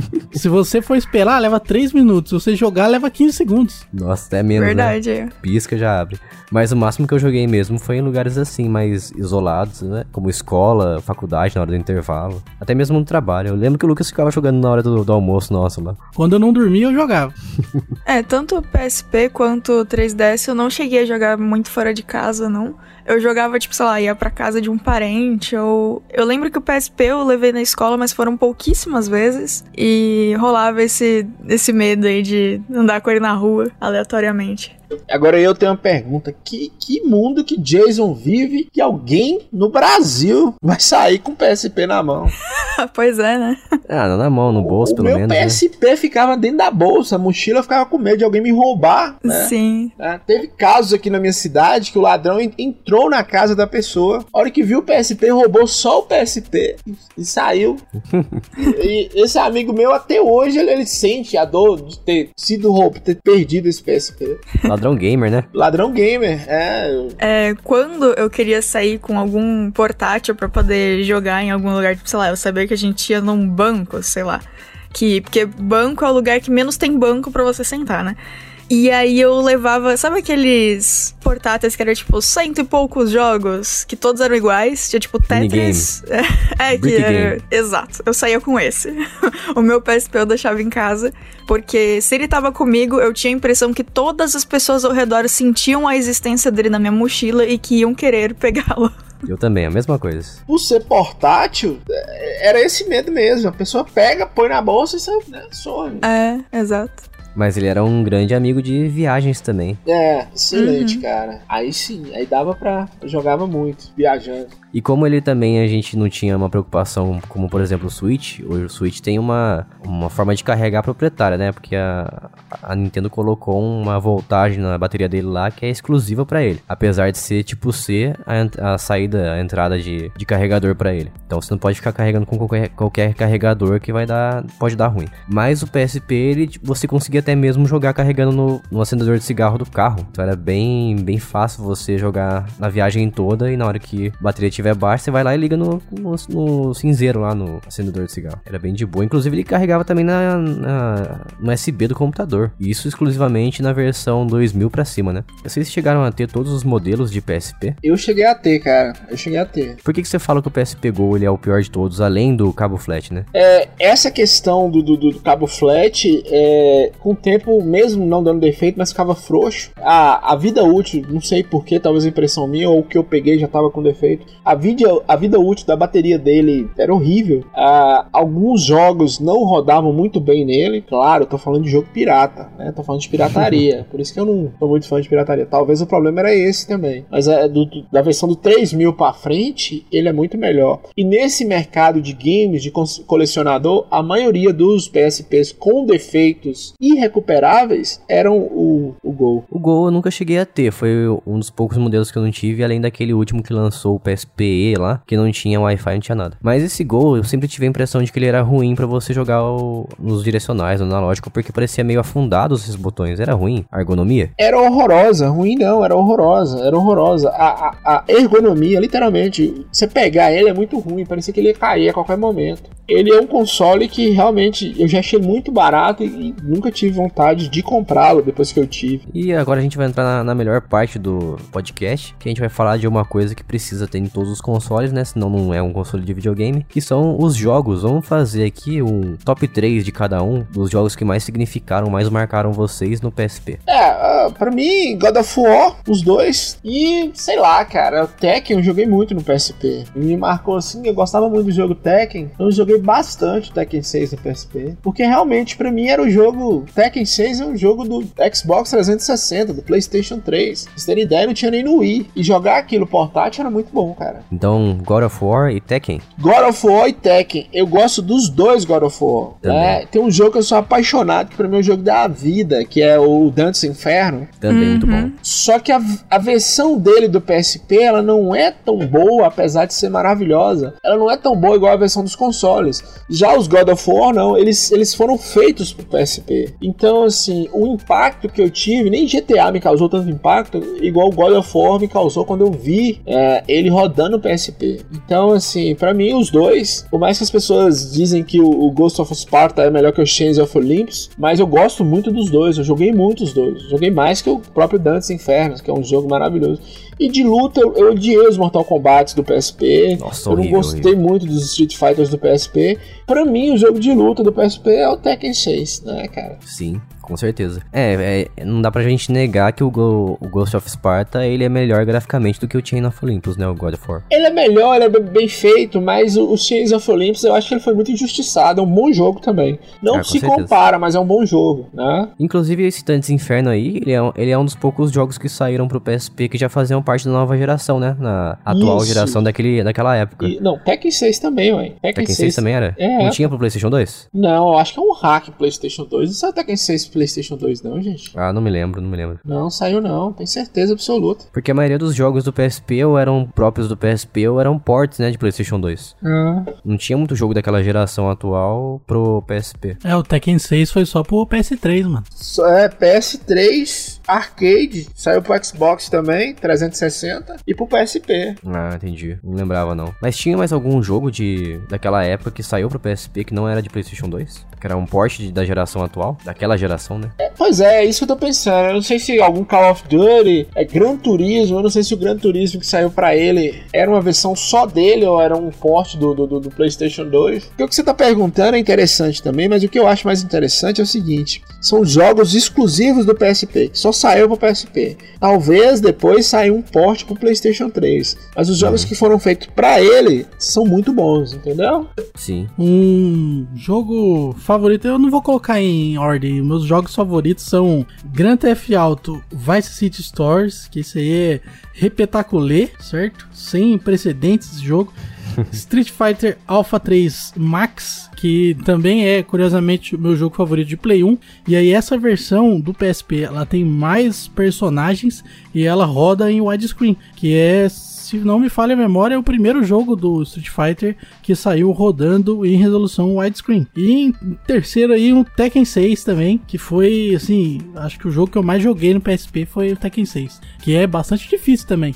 Se você for esperar, leva 3 minutos. Se você jogar, leva 15 segundos. Nossa, até menos, né? Verdade. é. Pisca, já abre. Mas o máximo que eu joguei mesmo foi em lugares assim, mais isolados, né? Como escola, faculdade, na hora do intervalo. Até mesmo no trabalho. Eu lembro que o Lucas ficava jogando na hora do, do almoço nosso lá. Quando eu não dormia, eu jogava. É, tanto o PSP quanto o 3DS eu não cheguei a jogar muito fora de casa, não. Eu jogava, tipo, sei lá, ia pra casa de um parente, ou... Eu lembro que o PSP eu levei na escola, mas foram pouquíssimas vezes. E rolava esse, esse medo aí de andar com ele na rua, aleatoriamente. Agora eu tenho uma pergunta: que, que mundo que Jason vive que alguém no Brasil vai sair com o PSP na mão? pois é, né? Ah, não na mão, no bolso, o pelo meu menos. né? PSP ficava dentro da bolsa, a mochila ficava com medo de alguém me roubar. Né? Sim. É, teve casos aqui na minha cidade que o ladrão en- entrou na casa da pessoa, a hora que viu o PSP, roubou só o PSP e, e saiu. e, e esse amigo meu, até hoje, ele, ele sente a dor de ter sido roubado, ter perdido esse PSP. Ladrão gamer, né? Ladrão gamer, é. É, quando eu queria sair com algum portátil pra poder jogar em algum lugar, tipo, sei lá, eu sabia que a gente ia num banco, sei lá. Que, porque banco é o lugar que menos tem banco pra você sentar, né? E aí eu levava, sabe aqueles portáteis que era tipo cento e poucos jogos, que todos eram iguais? Tinha tipo Tetris. É, que era. Exato, eu saía com esse. o meu PSP eu deixava em casa, porque se ele tava comigo, eu tinha a impressão que todas as pessoas ao redor sentiam a existência dele na minha mochila e que iam querer pegá-lo. Eu também, a mesma coisa. Por ser portátil, é, era esse medo mesmo. A pessoa pega, põe na bolsa e você né, some. É, exato. Mas ele era um grande amigo de viagens também. É, excelente, uhum. cara. Aí sim, aí dava pra. jogava muito, viajando. E como ele também a gente não tinha uma preocupação, como por exemplo o Switch, hoje o Switch tem uma, uma forma de carregar proprietária, né? Porque a, a Nintendo colocou uma voltagem na bateria dele lá que é exclusiva para ele. Apesar de ser tipo C a, a saída, a entrada de, de carregador para ele. Então você não pode ficar carregando com qualquer, qualquer carregador que vai dar, pode dar ruim. Mas o PSP, ele, você conseguia até mesmo jogar carregando no, no acendedor de cigarro do carro. Então era bem, bem fácil você jogar na viagem toda e na hora que a bateria tiver tiver baixo, você vai lá e liga no, no, no, cinzeiro lá no acendedor de cigarro. Era bem de boa. Inclusive, ele carregava também na, na no USB do computador. Isso exclusivamente na versão 2000 para cima, né? Vocês chegaram a ter todos os modelos de PSP? Eu cheguei a ter, cara. Eu cheguei a ter. Por que, que você fala que o PSP Go ele é o pior de todos, além do cabo flat, né? É, essa questão do, do, do cabo flat, é, com o tempo, mesmo não dando defeito, mas ficava frouxo. A, a vida útil, não sei porquê, talvez a impressão minha, ou o que eu peguei já tava com defeito. A vida, a vida útil da bateria dele era horrível. Ah, alguns jogos não rodavam muito bem nele. Claro, eu tô falando de jogo pirata, né? Tô falando de pirataria. por isso que eu não sou muito fã de pirataria. Talvez o problema era esse também. Mas é do, da versão do 3000 para frente, ele é muito melhor. E nesse mercado de games, de colecionador, a maioria dos PSPs com defeitos irrecuperáveis eram o, o Gol. O Gol eu nunca cheguei a ter. Foi um dos poucos modelos que eu não tive, além daquele último que lançou o PSP lá, que não tinha Wi-Fi, não tinha nada. Mas esse Gol, eu sempre tive a impressão de que ele era ruim para você jogar o, nos direcionais, no analógico, porque parecia meio afundado esses botões. Era ruim a ergonomia? Era horrorosa, ruim não, era horrorosa, era horrorosa. A, a, a ergonomia, literalmente, você pegar ele é muito ruim, parecia que ele ia cair a qualquer momento ele é um console que realmente eu já achei muito barato e, nunca tive vontade de comprá-lo depois que eu tive. E agora a gente vai entrar na, na, melhor parte do podcast, que a gente vai falar de uma coisa que precisa ter em todos os consoles, né? Senão não é um console de videogame, que são os jogos. Vamos fazer aqui um top 3 de cada um dos jogos que mais significaram, mais marcaram vocês no PSP. É, uh, pra mim, God of War, os dois. E sei lá, cara, Tekken eu joguei muito no PSP. Me marcou assim, eu gostava muito do jogo Tekken, então eu joguei bastante Tekken 6 no PSP, porque realmente para mim era o jogo Tekken 6 é um jogo do Xbox 360, do PlayStation 3. Pra vocês terem ideia, não tinha nem no Wii. E jogar aquilo portátil era muito bom, cara. Então, God of War e Tekken? God of War e Tekken. Eu gosto dos dois God of War. Né? Tem um jogo que eu sou apaixonado, que pra mim é o jogo da vida, que é o Dantes Inferno. Também uhum. muito bom. Só que a, a versão dele do PSP, ela não é tão boa, apesar de ser maravilhosa. Ela não é tão boa igual a versão dos consoles. Já os God of War, não, eles, eles foram feitos pro PSP. Então, assim, o impacto que eu tive, nem GTA me causou tanto impacto, igual o God of War me causou quando eu vi é, ele rodando no PSP. Então, assim, para mim, os dois, por mais que as pessoas dizem que o, Ghost of Sparta é melhor que o Chains of Olympus, mas eu gosto muito dos dois, eu joguei muito os dois. Joguei mais que o próprio Dantes Infernos, que é um jogo maravilhoso. E de luta, eu, eu odiei os Mortal Kombat do PSP. Nossa, eu horrível, não gostei horrível. muito dos Street Fighters do PSP. Pra mim, o jogo de luta do PSP é o Tekken 6, né, cara? Sim com certeza. É, é, não dá pra gente negar que o, Go, o, Ghost of Sparta ele é melhor graficamente do que o Chain of Olympus, né? O God of War. Ele é melhor, ele é bem feito, mas o, o Chains of Olympus eu acho que ele foi muito injustiçado. É um bom jogo também. Não ah, se certeza. compara, mas é um bom jogo, né? Inclusive, esse Dantes Inferno aí, ele é, ele é um dos poucos jogos que saíram pro PSP que já faziam parte da nova geração, né? Na atual Isso. geração daquele, daquela época. E, não, Tekken 6 também, ué. Tekken, Tekken 6, 6 também era? É. Não tinha pro PlayStation 2? Não, eu acho que é um hack PlayStation 2. Não saiu Tekken 6 PlayStation 2, não, gente? Ah, não me lembro, não me lembro. Não, saiu não, tem certeza absoluta. Porque a maioria dos jogos do PSP ou eram próprios do PSP ou eram ports, né, de PlayStation 2. Ah. Não tinha muito jogo daquela geração atual pro PSP. É, o Tekken 6 foi só pro PS3, mano. É, PS3 arcade, saiu pro Xbox também, 360 360 e pro PSP. Ah, entendi. Não lembrava não. Mas tinha mais algum jogo de daquela época que saiu pro PSP que não era de PlayStation 2? Que era um port de- da geração atual? Daquela geração, né? É, pois é, é isso que eu tô pensando. Eu não sei se algum Call of Duty, é Gran Turismo, eu não sei se o Gran Turismo que saiu pra ele era uma versão só dele ou era um port do, do, do- do PlayStation 2. Porque o que você tá perguntando é interessante também, mas o que eu acho mais interessante é o seguinte: são jogos exclusivos do PSP, que só saiu pro PSP. Talvez depois saia um port pro PlayStation 3. Mas os jogos que foram feitos pra ele são muito bons, entendeu? Sim. Um jogo favorito, eu não vou colocar em ordem. Meus jogos favoritos são Grand Theft Auto Vice City Stories, que isso aí é repetaculê, certo? Sem precedentes esse jogo. Street Fighter Alpha 3 Max, que também é, curiosamente, o meu jogo favorito de Play 1. E aí essa versão do PSP, ela tem mais personagens e ela roda em widescreen, que é se não me falha a memória, é o primeiro jogo do Street Fighter que saiu rodando em resolução widescreen. E em terceiro aí, um Tekken 6 também, que foi, assim, acho que o jogo que eu mais joguei no PSP foi o Tekken 6, que é bastante difícil também.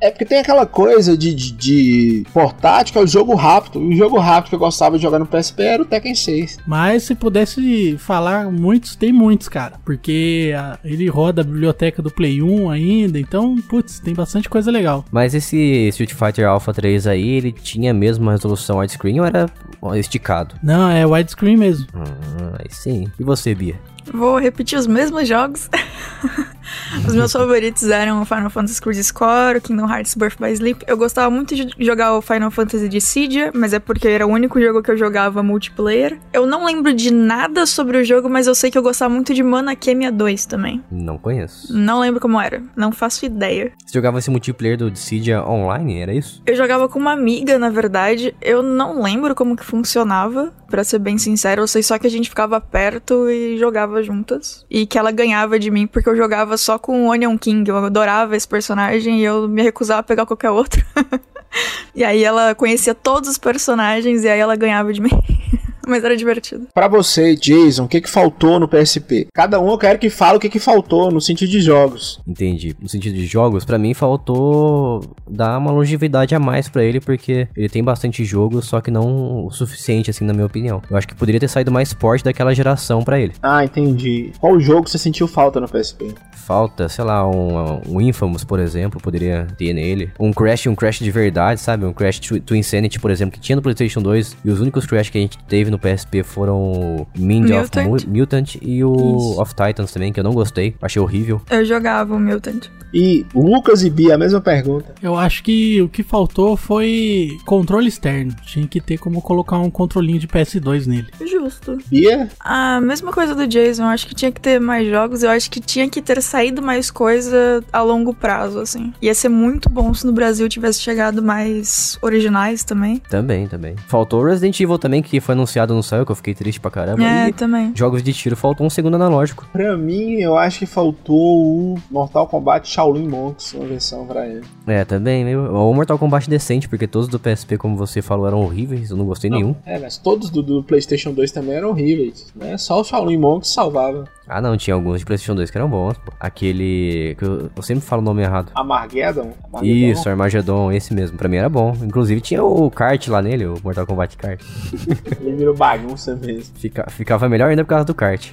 É porque tem aquela coisa de, de, de portátil que é o jogo rápido. E o jogo rápido que eu gostava de jogar no PSP era o Tekken 6. Mas se pudesse falar muitos, tem muitos, cara, porque ah, ele roda a biblioteca do Play 1 ainda, então, putz, tem bastante coisa legal. Mas esse Street Fighter Alpha 3 aí, ele tinha mesmo a resolução widescreen ou era esticado? Não, é widescreen mesmo. Ah, aí sim. E você, Bia? Vou repetir os mesmos jogos. os meus favoritos eram o Final Fantasy Crisis Core, o Kingdom Hearts Birth by Sleep. Eu gostava muito de jogar o Final Fantasy Dissidia, mas é porque era o único jogo que eu jogava multiplayer. Eu não lembro de nada sobre o jogo, mas eu sei que eu gostava muito de Mana Kemia 2 também. Não conheço. Não lembro como era, não faço ideia. Você jogava esse multiplayer do Dissidia online, era isso? Eu jogava com uma amiga, na verdade. Eu não lembro como que funcionava, pra ser bem sincero. Eu sei só que a gente ficava perto e jogava juntas. E que ela ganhava de mim porque eu jogava só com o Onion King. Eu adorava esse personagem e eu me recusava a pegar qualquer outro. e aí ela conhecia todos os personagens e aí ela ganhava de mim. Mas era divertido. Pra você, Jason, o que, que faltou no PSP? Cada um eu quero que fale o que, que faltou no sentido de jogos. Entendi. No sentido de jogos, pra mim faltou dar uma longevidade a mais pra ele, porque ele tem bastante jogo, só que não o suficiente, assim, na minha opinião. Eu acho que poderia ter saído mais forte daquela geração pra ele. Ah, entendi. Qual jogo você sentiu falta no PSP? Falta, sei lá, um, um Infamous, por exemplo, poderia ter nele. Um Crash, um Crash de verdade, sabe? Um Crash to, to Insanity, por exemplo, que tinha no PlayStation 2. E os únicos Crash que a gente teve no PSP foram o Mind of Mutant. Mu- Mutant e o Isso. of Titans também, que eu não gostei. Achei horrível. Eu jogava o Mutant. E Lucas e Bia, a mesma pergunta. Eu acho que o que faltou foi controle externo. Tinha que ter como colocar um controlinho de PS2 nele. Justo. Bia? A mesma coisa do Jason, eu acho que tinha que ter mais jogos, eu acho que tinha que ter saído mais coisa a longo prazo, assim. Ia ser muito bom se no Brasil tivesse chegado mais originais também. Também, também. Faltou Resident Evil também, que foi anunciado no céu, que eu fiquei triste pra caramba. É, E também. jogos de tiro, faltou um segundo analógico. Pra mim, eu acho que faltou o Mortal Kombat Shaolin Monks, uma versão pra ele. É, também, meio. Ou Mortal Kombat decente, porque todos do PSP, como você falou, eram horríveis, eu não gostei nenhum. É, mas todos do, do PlayStation 2 também eram horríveis, né? Só o Shaolin Monks salvava. Ah, não, tinha alguns de PlayStation 2 que eram bons, pô. Aquele. que eu, eu sempre falo o nome errado. Armageddon? Isso, Armageddon, esse mesmo. Pra mim era bom. Inclusive tinha o kart lá nele, o Mortal Kombat kart. Ele virou bagunça mesmo. Fica, ficava melhor ainda por causa do kart.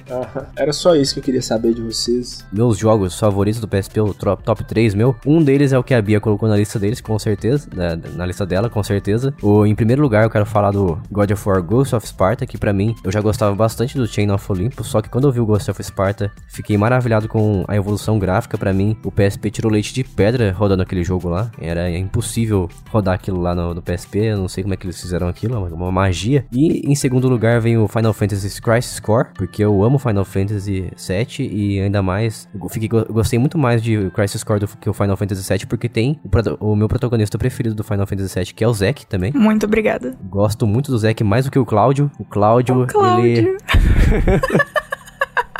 Era só isso que eu queria saber de vocês. Meus jogos favoritos do PSP, o top 3 meu. Um deles é o que a Bia colocou na lista deles, com certeza. Na, na lista dela, com certeza. O, em primeiro lugar, eu quero falar do God of War Ghost of Sparta, que pra mim, eu já gostava bastante do Chain of Olympus, só que quando eu vi o Ghost of Sparta, fiquei maravilhado com a evolução gráfica. Pra mim, o PSP tirou leite de pedra rodando aquele jogo lá. Era impossível rodar aquilo lá no, no PSP, eu não sei como é que eles fizeram aquilo, é uma, uma magia. E em segundo lugar vem o Final Fantasy Crisis Core, porque eu amo Final Fantasy VII e ainda mais, eu fiquei, eu gostei muito mais de Crisis Core do que o Final Fantasy VII, porque tem o, o meu protagonista preferido do Final Fantasy VII, que é o Zack também. Muito obrigada. Gosto muito do Zack mais do que o Cláudio. O Cláudio, O Cláudio. ele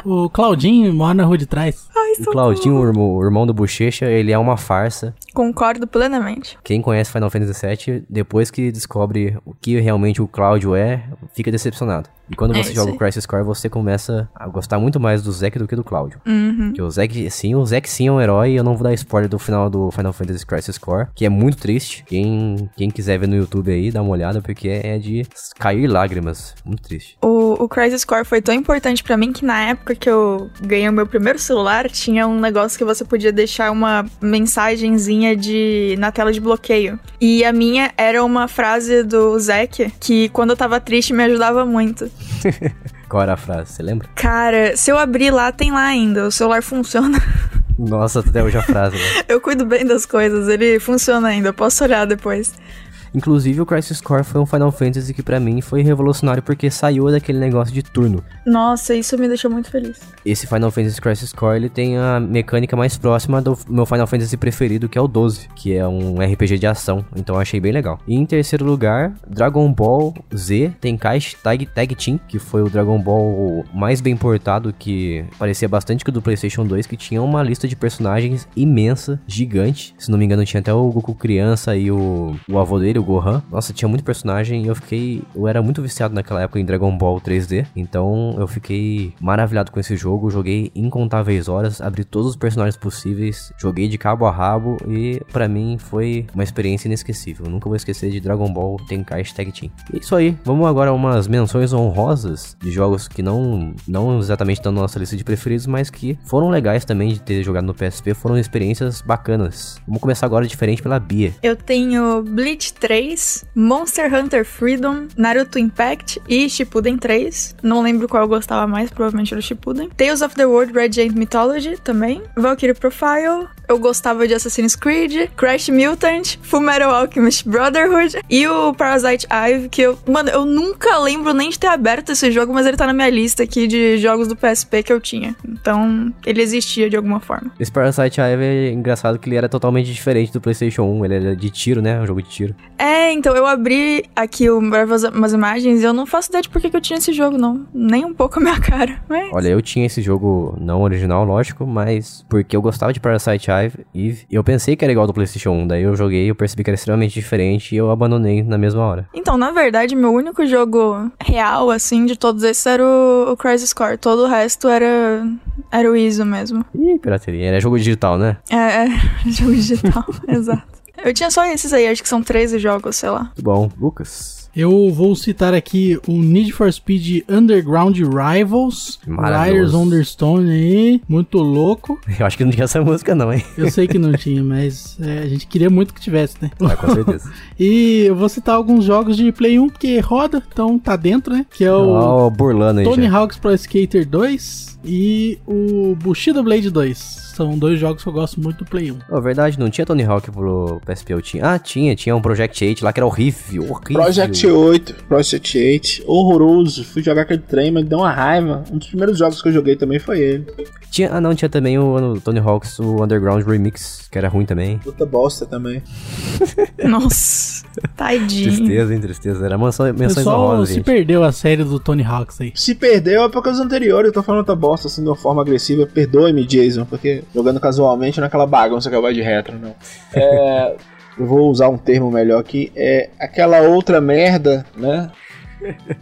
O Claudinho mora na rua de trás. Ai, O Claudinho, o irmão, o irmão do Bochecha, ele é uma farsa. Concordo plenamente. Quem conhece Final Fantasy VII, depois que descobre o que realmente o Cláudio é, fica decepcionado. E quando É você joga o Crisis Core, você começa a gostar muito mais do Zack do que do Cláudio. Uhum. Porque o Zack, sim, o Zack sim é um herói, e eu não vou dar spoiler do final do Final Fantasy Crisis Core, que é muito triste. Quem, quem quiser ver no YouTube aí, dá uma olhada, porque é de cair lágrimas. Muito triste. O, o Crisis Core foi tão importante pra mim que na época que eu ganhei o meu primeiro celular, tinha um negócio que você podia deixar uma mensagenzinha de na tela de bloqueio. E a minha era uma frase do Zack que quando eu tava triste me ajudava muito. Qual era a frase? Você lembra? Cara, se eu abrir lá, tem lá ainda. O celular funciona. Nossa, até hoje a frase, né? Eu cuido bem das coisas, ele funciona ainda. Eu posso olhar depois. Inclusive, o Crisis Core foi um Final Fantasy que pra mim foi revolucionário porque saiu daquele negócio de turno. Nossa, isso me deixou muito feliz. Esse Final Fantasy Crisis Core, ele tem a mecânica mais próxima do meu Final Fantasy preferido, que é o 12, que é um RPG de ação. Então eu achei bem legal. E em terceiro lugar, Dragon Ball Z Tenkaichi Tag, Tag Team, que foi o Dragon Ball mais bem portado, que parecia bastante que o do PlayStation 2, que tinha uma lista de personagens imensa, gigante. Se não me engano, tinha até o Goku criança e o, o avô dele, Gohan. Nossa, tinha muito personagem e eu fiquei. Eu era muito viciado naquela época em Dragon Ball 3D. Então eu fiquei maravilhado com esse jogo. Joguei incontáveis horas, abri todos os personagens possíveis, joguei de cabo a rabo e pra mim foi uma experiência inesquecível. Nunca vou esquecer de Dragon Ball Tenkaichi Tag Team. E é isso aí. Vamos agora a umas menções honrosas de jogos que não, não exatamente estão na nossa lista de preferidos, mas que foram legais também de ter jogado no PSP. Foram experiências bacanas. Vamos começar agora diferente pela Bia. Eu tenho Bleach 3, Monster Hunter Freedom, Naruto Impact e Shippuden 3. Não lembro qual eu gostava mais, provavelmente era o Shippuden. Tales of the World Radiant Mythology também. Valkyrie Profile. Eu gostava de Assassin's Creed, Crash Mutant, Fullmetal Alchemist Brotherhood e o Parasite Eve, que eu... Mano, eu nunca lembro nem de ter aberto esse jogo, mas ele tá na minha lista aqui de jogos do PSP que eu tinha. Então, ele existia de alguma forma. Esse Parasite Eve é engraçado que ele era totalmente diferente do PlayStation 1. Ele era de tiro, né? Um jogo de tiro. É, então eu abri aqui o- umas, imagens e eu não faço ideia de por que eu tinha esse jogo, não. Nem um pouco a minha cara. Mas... Olha, eu tinha esse jogo não original, lógico, mas porque eu gostava de Parasite Eve, e eu pensei que era igual do PlayStation 1. Daí eu joguei, eu percebi que era extremamente diferente e eu abandonei na mesma hora. Então, na verdade, meu único jogo real, assim, de todos esses era o, o Crisis Core. Todo o resto era, era o ISO mesmo. Ih, pirateria. Era jogo digital, né? É, é jogo digital, exato. Eu tinha só esses aí, acho que são 13 jogos, sei lá. Muito bom. Lucas. Eu vou citar aqui o Need for Speed Underground Rivals. Riders on the Stone aí, muito louco. Eu acho que não tinha essa música, não, hein? Eu sei que não tinha, mas é, a gente queria muito que tivesse, né? Ah, com certeza. E eu vou citar alguns jogos de Play 1, porque roda, então tá dentro, né? Que é o Ó, o burlando aí, Tony já. Hawk's Pro Skater 2 e o Bushido Blade 2. São dois jogos que eu gosto muito do Play 1. Oh, verdade, não tinha Tony Hawk pro PSP, eu tinha. Ah, tinha, tinha um Project 8 lá que era horrível, horrível. Project 8, Project 8, horroroso. Fui jogar aquele trem, mas deu uma raiva. Um dos primeiros jogos que eu joguei também foi ele. Tinha, ah, não, tinha também o, o Tony Hawk's, o Underground Remix, que era ruim também. Puta bosta também. Nossa, tadinho. Tristeza, hein, tristeza. Era mansão, O menções pessoal honrosas, se gente. perdeu a série do Tony Hawk's aí. Se perdeu é por causa anterior, eu tô falando outra bosta assim de uma forma agressiva. Perdoe-me, Jason, porque jogando casualmente não é aquela bagunça que eu gosto de retro, não. É. Eu vou usar um termo melhor aqui. É aquela outra merda, né?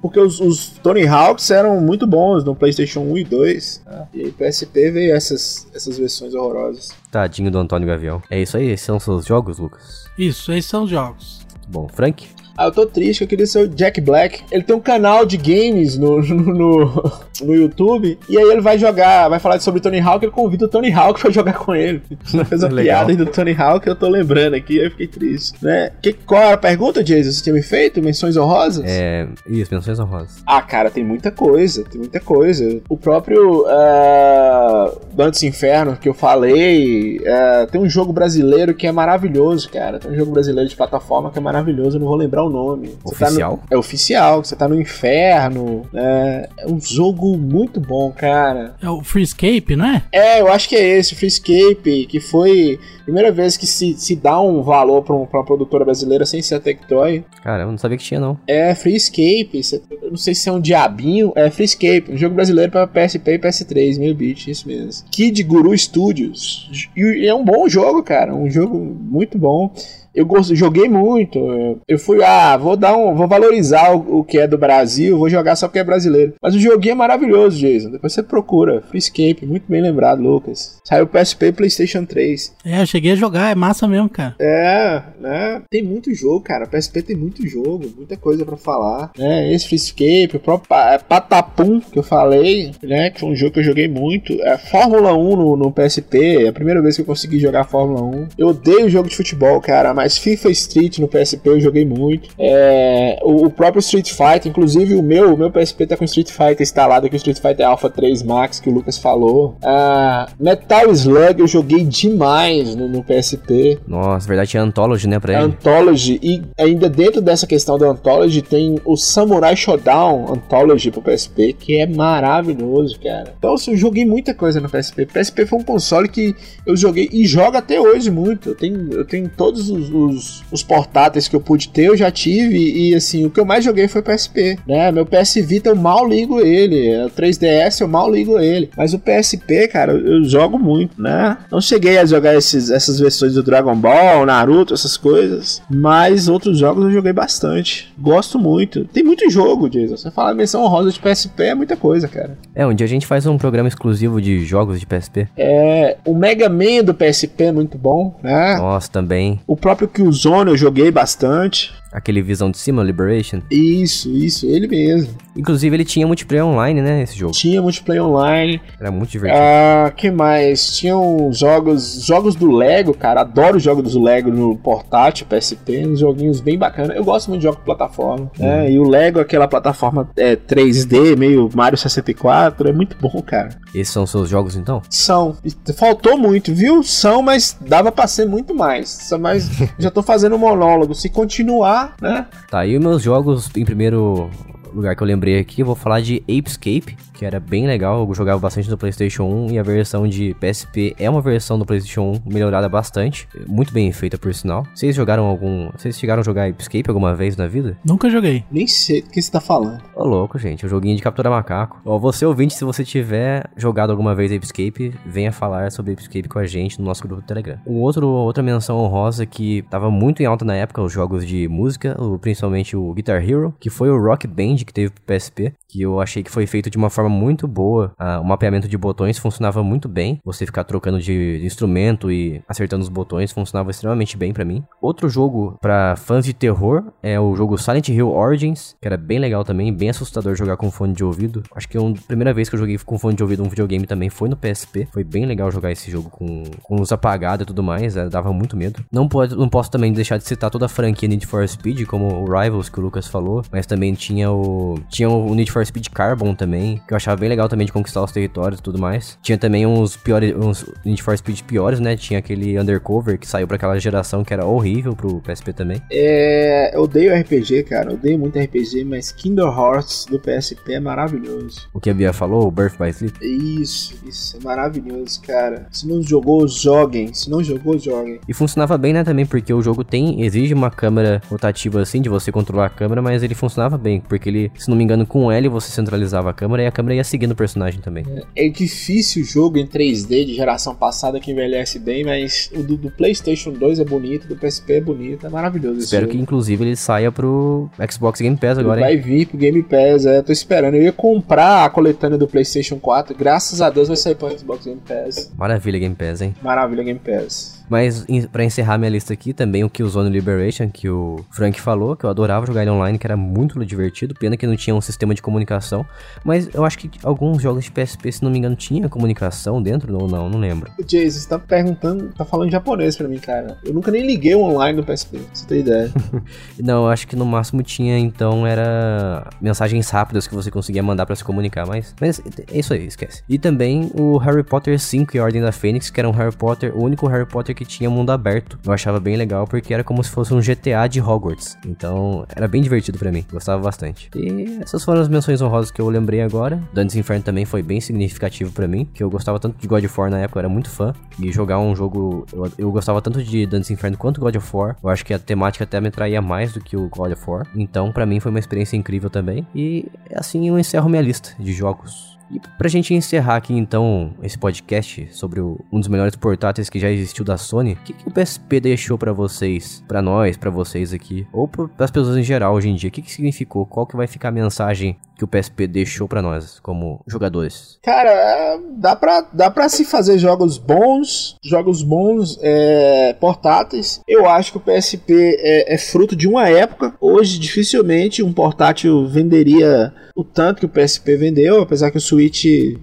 Porque os, os Tony Hawks eram muito bons no PlayStation 1 e 2. né? E aí PSP veio essas, essas versões horrorosas. Tadinho do Antônio Gavião. É isso aí, esses são os seus jogos, Lucas? Isso, esses são os jogos. Bom, Frank? Ah, eu tô triste, eu queria ser o Jack Black. Ele tem um canal de games no, no, no, YouTube. E aí ele vai jogar, vai falar sobre Tony Hawk. Ele convida o Tony Hawk pra jogar com ele. Fez uma piada do Tony Hawk, eu tô lembrando aqui, aí eu fiquei triste. Né? Que, qual era a pergunta, Jason? Você tinha me feito? Menções honrosas? É. Isso, menções honrosas. Ah, cara, tem muita coisa, tem muita coisa. O próprio uh, Dantes Inferno que eu falei, ah, tem um jogo brasileiro que é maravilhoso, cara. Tem um jogo brasileiro de plataforma que é maravilhoso, eu não vou lembrar o nome. Você tá no- Oficial? é oficial, você tá no inferno. né? É um jogo muito bom, cara. É o Freescape, não é? É, eu acho que é esse, Freescape, que foi a primeira vez que se, se dá um valor pra, um, pra uma produtora brasileira sem ser a Tectoy. Cara, eu não sabia que tinha, não. É Freescape, cê- eu não sei se é um diabinho, é Freescape, um jogo brasileiro pra PSP e PS3, meio bit, isso mesmo. Kid Guru Studios. E é um bom jogo, cara, um jogo muito bom. Eu joguei muito. Eu fui, ah, vou dar um, vou valorizar o, o que é do Brasil, vou jogar só porque é brasileiro. Mas o joguinho é maravilhoso, Jason. Depois você procura. Freescape, muito bem lembrado, Lucas. Saiu PSP e PlayStation 3. É, eu cheguei a jogar, é massa mesmo, cara. É, né? Tem muito jogo, cara. PSP tem muito jogo, muita coisa pra falar. Né? Esse Freescape, o próprio é, Patapum, que eu falei, né? Que foi um jogo que eu joguei muito. É Fórmula 1 no, no PSP, é a primeira vez que eu consegui jogar Fórmula 1. Eu odeio jogo de futebol, cara, mas FIFA Street no PSP eu joguei muito. É, o, o próprio Street Fighter, inclusive o meu, o meu PSP tá com Street Fighter instalado aqui, o Street Fighter Alpha 3 Max, que o Lucas falou. Ah, Metal Slug eu joguei demais no, no PSP. Nossa, verdade, tinha Anthology, né, pra ele. Anthology, e ainda dentro dessa questão do Anthology, tem o Samurai Shodown Anthology pro PSP, que é maravilhoso, cara. Então, assim, eu joguei muita coisa no PSP. PSP foi um console que eu joguei e jogo até hoje muito. Eu tenho, eu tenho todos os, os, os portáteis que eu pude ter, eu já tive, e assim, o que eu mais joguei foi PSP, né? Meu PS Vita eu mal ligo ele, o 3DS eu mal ligo ele, mas o PSP, cara, eu, eu jogo muito, né? Não cheguei a jogar esses, essas versões do Dragon Ball, Naruto, essas coisas, mas outros jogos eu joguei bastante. Gosto muito. Tem muito jogo, Jason. Você fala menção honrosa de PSP é muita coisa, cara. É, um dia a gente faz um programa exclusivo de jogos de PSP. É, o Mega Man do PSP é muito bom, né? Nossa, também. O próprio Killzone eu joguei bastante. Aquele Visão de Cima, Liberation. Isso, isso, ele mesmo. Inclusive, ele tinha multiplayer online, né, esse jogo. Tinha multiplayer online. Era muito divertido. Ah, que mais? Tinham jogos, jogos do Lego, cara. Adoro jogos do Lego no portátil, PSP, uns joguinhos bem bacanas. Eu gosto muito de jogos de plataforma, né? E o Lego, aquela plataforma é, 3D, meio Mario 64, é muito bom, cara. Esses são seus jogos, então? São. Faltou muito, viu? São, mas dava pra ser muito mais. Mas já tô fazendo um monólogo. Se continuar, né? Tá, e os meus jogos, em primeiro lugar que eu lembrei aqui, eu vou falar de Apescape, que era bem legal, eu jogava bastante no PlayStation 1 e a versão de PSP é uma versão do PlayStation 1 melhorada bastante, muito bem feita por sinal. Vocês jogaram algum, vocês chegaram a jogar Apescape alguma vez na vida? Nunca joguei. Nem sei do que você tá falando. Ô louco, gente, um joguinho de capturar macaco. Ó, você ouvinte, se você tiver jogado alguma vez Apescape, venha falar sobre Apescape com a gente no nosso grupo do Telegram. Um outro, outra menção honrosa que tava muito em alta na época, os jogos de música, principalmente o Guitar Hero, que foi o Rock Band que teve pro PSP, que eu achei que foi feito de uma forma muito boa. Ah, o mapeamento de botões funcionava muito bem. Você ficar trocando de, instrumento e acertando os botões funcionava extremamente bem pra mim. Outro jogo pra fãs de terror é o jogo Silent Hill Origins, que era bem legal também, bem assustador jogar com fone de ouvido. Acho que é a primeira vez que eu joguei com fone de ouvido um videogame também foi no PSP. Foi bem legal jogar esse jogo com, com luz apagada e tudo mais, eh, dava muito medo. Não, pode, não posso também deixar de citar toda a franquia Need for Speed, como o Rivals que o Lucas falou, mas também tinha o tinha o Need for Speed Carbon também, que eu achava bem legal também de conquistar os territórios e tudo mais. Tinha também uns piores, uns Need for Speed piores, né? Tinha aquele Undercover que saiu pra aquela geração que era horrível pro PSP também. É, eu odeio RPG, cara. Eu odeio muito RPG, mas Kingdom Hearts do PSP é maravilhoso. O que a Bia falou, o Birth by Sleep. Isso, isso, é maravilhoso, cara. Se não jogou, joguem. Se não jogou, joguem. E funcionava bem, né, também, porque o jogo tem, exige uma câmera rotativa assim, de você controlar a câmera, mas ele funcionava bem, porque ele, se não me engano, com L você centralizava a câmera e a câmera ia seguindo o personagem também. É difícil o jogo em 3D de geração passada que envelhece bem, mas o do, do PlayStation 2 é bonito, do PSP é bonito, é maravilhoso Espero jogo. que, inclusive, ele saia pro Xbox Game Pass agora, hein? Vai vir pro Game Pass, é, tô esperando. Eu ia comprar a coletânea do PlayStation 4, graças a Deus vai sair pro Xbox Game Pass. Maravilha, Game Pass, hein? Maravilha, Game Pass. Mas em, pra encerrar minha lista aqui, também o Killzone Liberation, que o Frank falou, que eu adorava jogar ele online, que era muito divertido. Pena que não tinha um sistema de comunicação. Mas eu acho que alguns jogos de PSP, se não me engano, tinha comunicação dentro ou não, não lembro. O Jason, você tá perguntando, tá falando japonês pra mim, cara. Eu nunca nem liguei o online do PSP, pra você ter ideia. Não, eu acho que no máximo tinha, então, era mensagens rápidas que você conseguia mandar pra se comunicar, mas, mas é isso aí, esquece. E também o Harry Potter 5 e a Ordem da Fênix, que era um Harry Potter, o único Harry Potter que que tinha mundo aberto. Eu achava bem legal porque era como se fosse um GTA de Hogwarts. Então, era bem divertido para mim. Gostava bastante. E essas foram as menções honrosas que eu lembrei agora. Dantes Inferno também foi bem significativo para mim, que eu gostava tanto de God of War na época, eu era muito fã. E jogar um jogo. Eu, eu gostava tanto de Dantes Inferno quanto God of War. Eu acho que a temática até me atraía mais do que o God of War. Então, para mim, foi uma experiência incrível também. E assim eu encerro minha lista de jogos e pra gente encerrar aqui então esse podcast sobre o, um dos melhores portáteis que já existiu da Sony, o que, que o PSP deixou para vocês, para nós, para vocês aqui, ou para as pessoas em geral hoje em dia? O que, que significou? Qual que vai ficar a mensagem que o PSP deixou para nós como jogadores? Cara, é, dá pra, dá pra se fazer jogos bons, jogos bons é, portáteis. Eu acho que o PSP é, é fruto de uma época. Hoje, dificilmente um portátil venderia o tanto que o PSP vendeu, apesar que o Switch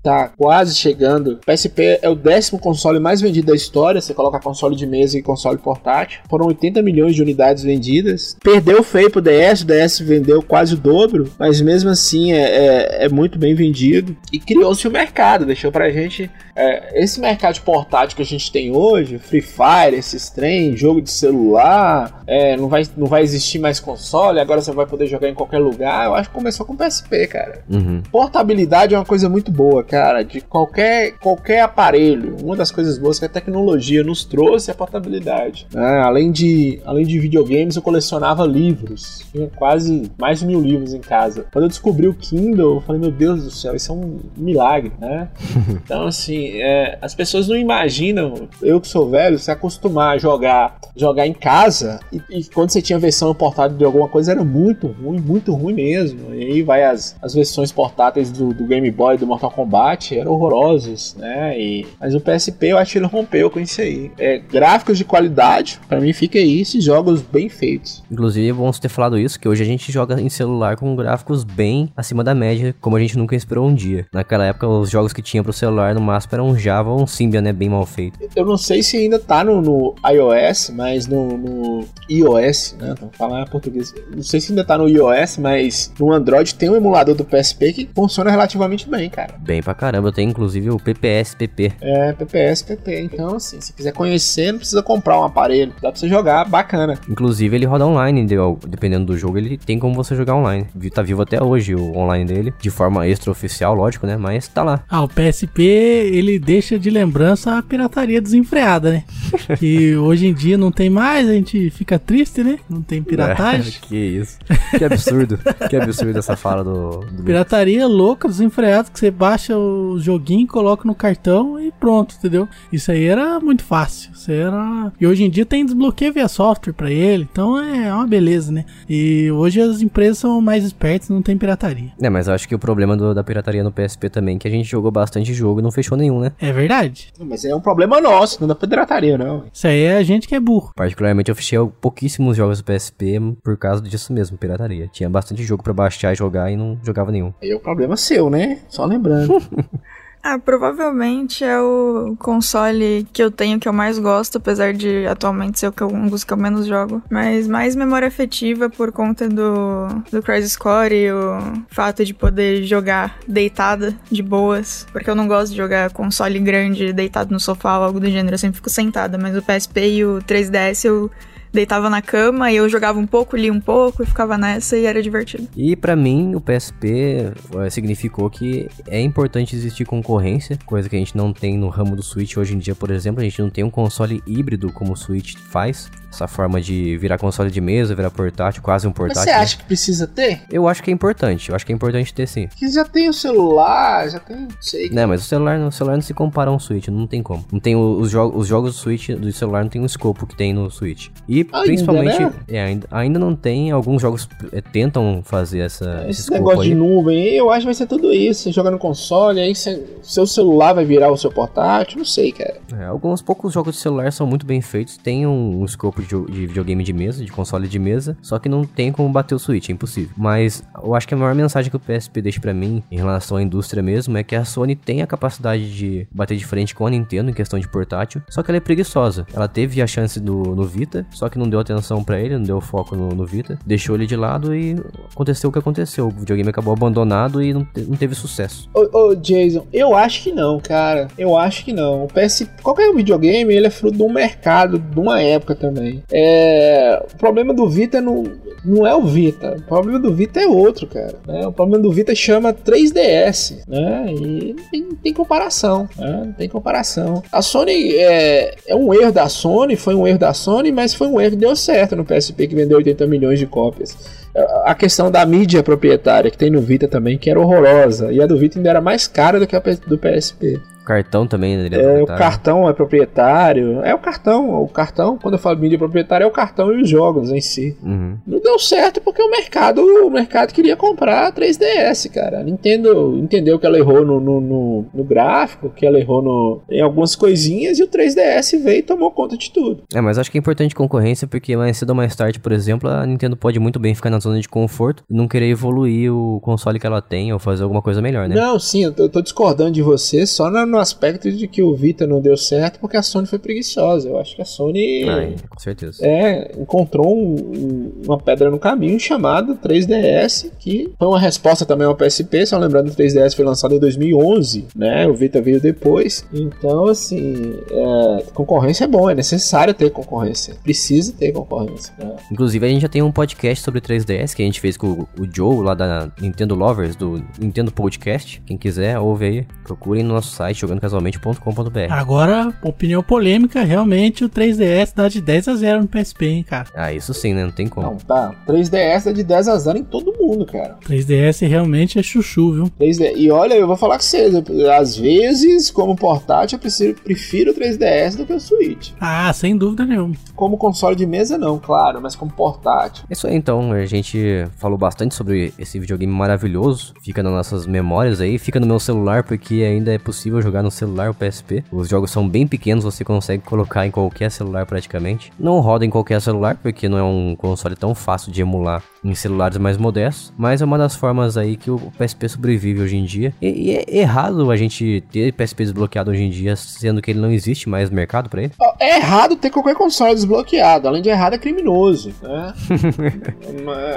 tá quase chegando. O PSP é o décimo console mais vendido da história. Você coloca console de mesa e console portátil. Foram 80 milhões de unidades vendidas. Perdeu feio pro DS, o DS vendeu quase o dobro, mas mesmo assim é, é, é muito bem vendido. E criou-se o mercado, deixou pra gente é, esse mercado de portátil que a gente tem hoje, Free Fire, esses trem, jogo de celular, é, não, vai, não vai existir mais console, agora você vai poder jogar em qualquer lugar. Eu acho que começou com o PSP, cara. Uhum. Portabilidade é uma coisa muito boa, cara, de qualquer, qualquer aparelho. Uma das coisas boas que a tecnologia nos trouxe é a portabilidade. Né? Além, de, além de videogames, eu colecionava livros. Tinha quase mais de mil livros em casa. Quando eu descobri o Kindle, eu falei, meu Deus do céu, isso é um milagre, né? então, assim, é, as pessoas não imaginam, eu que sou velho, se acostumar a jogar, jogar em casa e, e, quando você tinha versão portátil de alguma coisa era muito ruim, muito ruim mesmo. E aí vai as, as versões portáteis do, do Game Boy, do Mortal Kombat, eram horrorosos, né? E, mas o PSP eu acho que ele rompeu com isso aí. É, gráficos de qualidade, para mim fica aí esses jogos bem feitos. Inclusive, é bom você ter falado isso, que hoje a gente joga em celular com gráficos bem acima da média, como a gente nunca esperou um dia. Naquela época, os jogos que tinha pro celular no máximo era um Java ou um Symbian, né? Bem mal feito. Eu não sei se ainda tá no, no iOS, mas no, no iOS, né? Então, falar português. Não sei se ainda tá no iOS, mas no Android tem um emulador do PSP que funciona relativamente bem, cara. Bem pra caramba. Eu tenho inclusive o PPS-PP. É, PPS-PP. Então, assim, se quiser conhecer, não precisa comprar um aparelho. Dá pra você jogar, bacana. Inclusive, ele roda online, dependendo do jogo, ele tem como você jogar online. Tá vivo até hoje o online dele, de forma extraoficial, lógico, né? Mas tá lá. Ah, o PSP, ele ele deixa de lembrança a pirataria desenfreada, né? que hoje em dia não tem mais, a gente fica triste, né? Não tem piratagem. É, que isso. Que absurdo. que absurdo essa fala do, do. Pirataria louca, desenfreada, que você baixa o joguinho, coloca no cartão e pronto, entendeu? Isso aí era muito fácil. Isso era. E hoje em dia tem desbloqueio via software para ele, então é uma beleza, né? E hoje as empresas são mais espertas, não tem pirataria. É, mas eu acho que o problema do, da pirataria no PSP também é que a gente jogou bastante jogo e não fechou nenhum, né? É verdade. Mas é um problema nosso, não da pirataria, não. Isso aí é a gente que é burro. Particularmente eu fechei pouquíssimos jogos do PSP por causa disso mesmo, pirataria. Tinha bastante jogo para baixar e jogar e não jogava nenhum. Aí é o problema seu, né? Só lembrando. Ah, provavelmente é o console que eu tenho que eu mais gosto, apesar de atualmente ser um dos que eu menos jogo. Mas mais memória afetiva por conta do, do Crisis Core e o fato de poder jogar deitada de boas. Porque eu não gosto de jogar console grande deitado no sofá ou algo do gênero, eu sempre fico sentada. Mas o PSP e o 3DS eu deitava na cama e eu jogava um pouco, lia um pouco e ficava nessa e era divertido. E para mim, o PSP eh, significou que é importante existir concorrência, coisa que a gente não tem no ramo do Switch hoje em dia, por exemplo, a gente não tem um console híbrido como o Switch faz essa forma de virar console de mesa, virar portátil, quase um portátil. Mas você acha né? que precisa ter? Eu acho que é importante, eu acho que é importante ter sim. Porque já tem o celular, já tem, não sei. Não, mas o celular, o celular não se compara a um Switch, não tem como. Não tem os, jo os jogos do Switch do celular não tem o escopo que tem no Switch. E ainda, principalmente, né? é, ainda, ainda não tem, alguns jogos é, tentam fazer essa esse, esse negócio aí. de nuvem, eu acho que vai ser tudo isso, você joga no console, aí você, seu celular vai virar o seu portátil, não sei, cara. É, alguns poucos jogos de celular são muito bem feitos, tem um, um escopo de videogame de mesa, de console de mesa, só que não tem como bater o Switch, é impossível. Mas eu acho que a maior mensagem que o PSP deixa para mim em relação à indústria mesmo é que a Sony tem a capacidade de bater de frente com a Nintendo em questão de portátil, só que ela é preguiçosa. Ela teve a chance do, no Vita, só que não deu atenção para ele, não deu foco no, no, Vita, deixou ele de lado e aconteceu o que aconteceu. O videogame acabou abandonado e não, te, não teve sucesso. Ô, ô, Jason, eu acho que não, cara. Eu acho que não. O PS, qualquer videogame, ele é fruto de um mercado, de uma época também. É, o problema do Vita não, não é o Vita. O problema do Vita é outro, cara. Né? O problema do Vita chama 3DS, né? E tem, tem comparação, né? Não tem comparação. A Sony é, é um erro da Sony, foi um erro da Sony, mas foi um erro que deu certo no PSP que vendeu 80 milhões de cópias a questão da mídia proprietária que tem no Vita também, que era horrorosa. E a do Vita ainda era mais cara do que a do PSP cartão também, né? É, o cartão é proprietário. É o cartão. O cartão, quando eu falo mídia proprietária, é o cartão e os jogos em si. Uhum. Não deu certo porque o mercado, o mercado queria comprar 3DS, cara. A Nintendo entendeu que ela errou no, no, no, no gráfico, que ela errou no, em algumas coisinhas e o 3DS veio e tomou conta de tudo. É, mas acho que é importante concorrência porque mais cedo ou mais tarde, por exemplo, a Nintendo pode muito bem ficar na zona de conforto e não querer evoluir o console que ela tem ou fazer alguma coisa melhor, né? Não, sim, eu tô, eu tô discordando de você só na, no aspecto de que o Vita não deu certo porque a Sony foi preguiçosa. Eu acho que a Sony. Ah, com certeza. É, encontrou um, uma pedra no caminho chamada 3DS, que foi uma resposta também ao PSP. Só lembrando que o 3DS foi lançado em 2011, né? O Vita veio depois. Então, assim, é, concorrência é bom, é necessário ter concorrência. Precisa ter concorrência. Né? Inclusive, a gente já tem um podcast sobre 3DS que a gente fez com o Joe, lá da Nintendo Lovers, do Nintendo Podcast. Quem quiser, ouve aí. Procurem no nosso site, jogandocasualmente.com.br. Agora, opinião polêmica, realmente o 3DS dá de 10 a 0 no PSP, hein, cara. Ah, isso sim, né? Não tem como. Não, tá. 3DS dá de 10 a 0 em todo mundo, cara. 3DS realmente é chuchu, viu? 3DS. E olha, eu vou falar com vocês, às vezes, como portátil, eu prefiro, prefiro o 3DS do que o Switch. Ah, sem dúvida nenhuma. Como console de mesa, não, claro, mas como portátil. Isso aí, então, a gente falou bastante sobre esse videogame maravilhoso, fica nas nossas memórias aí, fica no meu celular, porque ainda é possível jogar no celular o PSP. Os jogos são bem pequenos, você consegue colocar em qualquer celular praticamente. Não roda em qualquer celular, porque não é um console tão fácil de emular em celulares mais modestos, mas é uma das formas aí que o PSP sobrevive hoje em dia. E, e é errado a gente ter PSP desbloqueado hoje em dia, sendo que ele não existe mais mercado para ele? É errado ter qualquer console desbloqueado, além de errado é criminoso, né?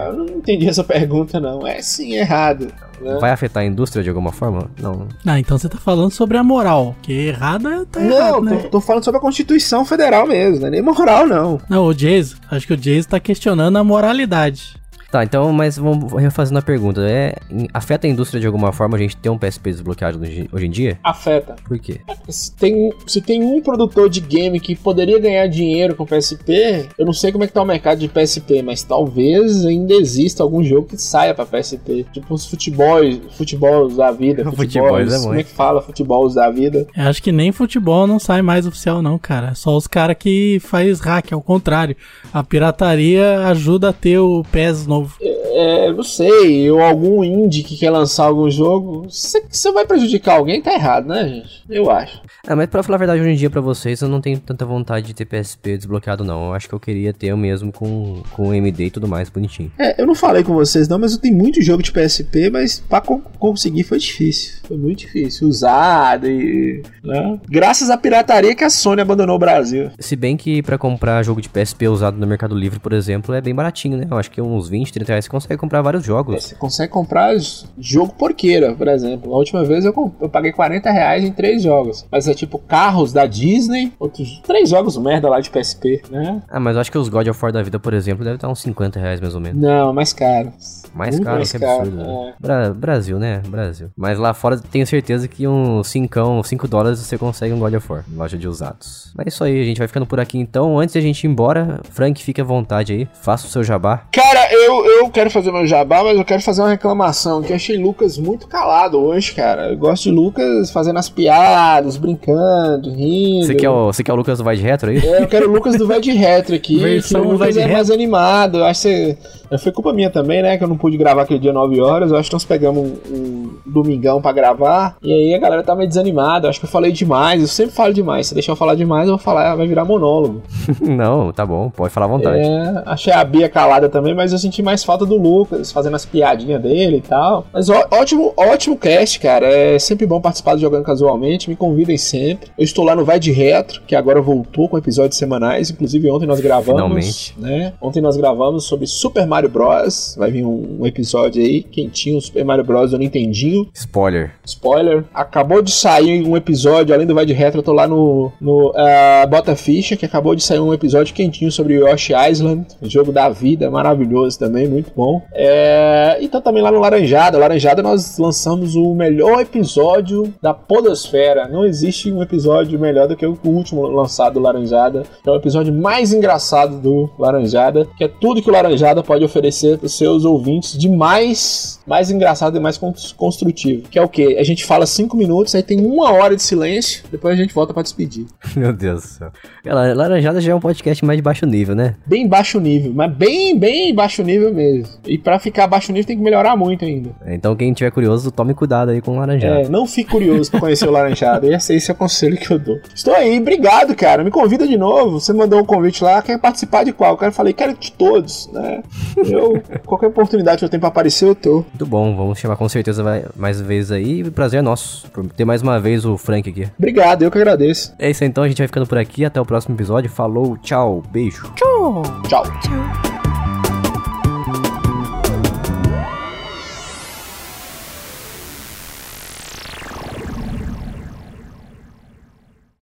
Eu não entendi essa pergunta não. É sim, errado. Né? Vai afetar a indústria de alguma forma? Não. Ah, então você tá falando sobre a moral, que errada tá Não, errado, né? tô, tô, falando sobre a Constituição Federal mesmo, não é nem moral não. Não, o Jason, acho que o Jason tá questionando a moralidade. Tá, então, mas vamos refazendo a pergunta. É, afeta a indústria de alguma forma a gente ter um PSP desbloqueado hoje, em dia? Afeta. Por quê? Se tem, se tem um produtor de game que poderia ganhar dinheiro com PSP, eu não sei como é que tá o mercado de PSP, mas talvez ainda exista algum jogo que saia pra PSP. Tipo os futebol, futebol da vida. Futebol, é como é que fala futebol da vida? Eu acho que nem futebol não sai mais oficial não, cara. Só os caras que faz hack, ao contrário. A pirataria ajuda a ter o PES novo novo. É, não sei, ou algum indie que quer lançar algum jogo. Se você vai prejudicar alguém, tá errado, né, gente? Eu acho. É, mas pra falar a verdade, hoje em dia pra vocês, eu não tenho tanta vontade de ter PSP desbloqueado, não. Eu acho que eu queria ter o mesmo com, com o MD e tudo mais, bonitinho. É, eu não falei com vocês não, mas eu tenho muito jogo de PSP, mas pra co conseguir foi difícil. Foi muito difícil. Usado e. Né? Graças à pirataria que a Sony abandonou o Brasil. Se bem que pra comprar jogo de PSP usado no Mercado Livre, por exemplo, é bem baratinho, né? Eu acho que uns 20, 30 reais você consegue comprar vários jogos. É, você consegue comprar jogo porqueira, por exemplo. A última vez eu, eu paguei 40 reais em três jogos. Mas é tipo carros da Disney, outros três jogos merda lá de PSP, né? Ah, mas eu acho que os God of War da vida, por exemplo, deve estar uns 50 reais mais ou menos. Não, mais caro. Mais Muito caro, mais que absurdo. Caro, né? é. Bra Brasil, né? Brasil. Mas lá fora tenho certeza que um 5, 5 dólares você consegue um God of War, loja de usados. Mas é isso aí, a gente vai ficando por aqui então. Antes de a gente ir embora, Frank, fique à vontade aí. Faça o seu jabá. Cara, eu, eu quero fazer meu jabá, mas eu quero fazer uma reclamação. Que achei Lucas muito calado hoje, cara. Eu gosto de Lucas fazendo as piadas, brincando, rindo. Você quer o, você quer o Lucas do Vai de Retro aí? É, eu quero o Lucas do Vai de Retro aqui. Versão o Lucas é mais animado. Eu acho que você... Foi culpa minha também, né? Que eu não pude gravar aquele dia 9 horas. Eu acho que nós pegamos um, um domingão pra gravar. E aí a galera tá meio desanimada. Eu acho que eu falei demais. Eu sempre falo demais. Se deixar eu falar demais, eu vou falar, vai virar monólogo. Não, tá bom, pode falar à vontade. É, achei a Bia calada também, mas eu senti mais falta do Lucas, fazendo as piadinhas dele e tal. Mas ó, ótimo, ótimo cast, cara. É sempre bom participar do Jogando Casualmente. Me convidem sempre. Eu estou lá no Vai de Retro, que agora voltou com episódios semanais. Inclusive, ontem nós gravamos. Finalmente. Né? Ontem nós gravamos sobre Super Mario Bros. Vai vir um, um episódio aí, quentinho, Super Mario Bros. do Nintendinho. Spoiler. Spoiler. Acabou de sair um episódio, além do Vai de Retro, eu tô lá no, no uh, Bota Ficha, que acabou de sair um episódio quentinho sobre Yoshi Island, o jogo da vida, maravilhoso também, muito bom. É, e tá também lá no Laranjada. Laranjada nós lançamos o melhor episódio da Podosfera. Não existe um episódio melhor do que o último lançado do Laranjada. É o episódio mais engraçado do Laranjada, que é tudo que o Laranjada pode oferecer para os seus ouvintes de mais, mais engraçado e mais construtivo. Que é o que? A gente fala cinco minutos, aí tem uma hora de silêncio, depois a gente volta para despedir. Meu Deus do céu. Laranjada já é um podcast mais de baixo nível, né? Bem baixo nível, mas bem, bem baixo nível mesmo. E para ficar baixo nível tem que melhorar muito ainda. Então quem tiver curioso, tome cuidado aí com o Laranjada. É, não fique curioso para conhecer o Laranjada. Esse, esse é o conselho que eu dou. Estou aí, obrigado, cara. Me convida de novo. Você mandou um convite lá, quer participar de qual? O cara falei, quero de todos, né? Eu, qualquer oportunidade que eu tenho para aparecer, eu tô. Muito bom, vamos chamar com certeza mais vezes aí. Prazer é nosso por ter mais uma vez o Frank aqui. Obrigado, eu que agradeço. É isso então, a gente vai ficando por aqui. Até o próximo episódio. Falou, tchau, beijo. Tchau. Tchau. Tchau.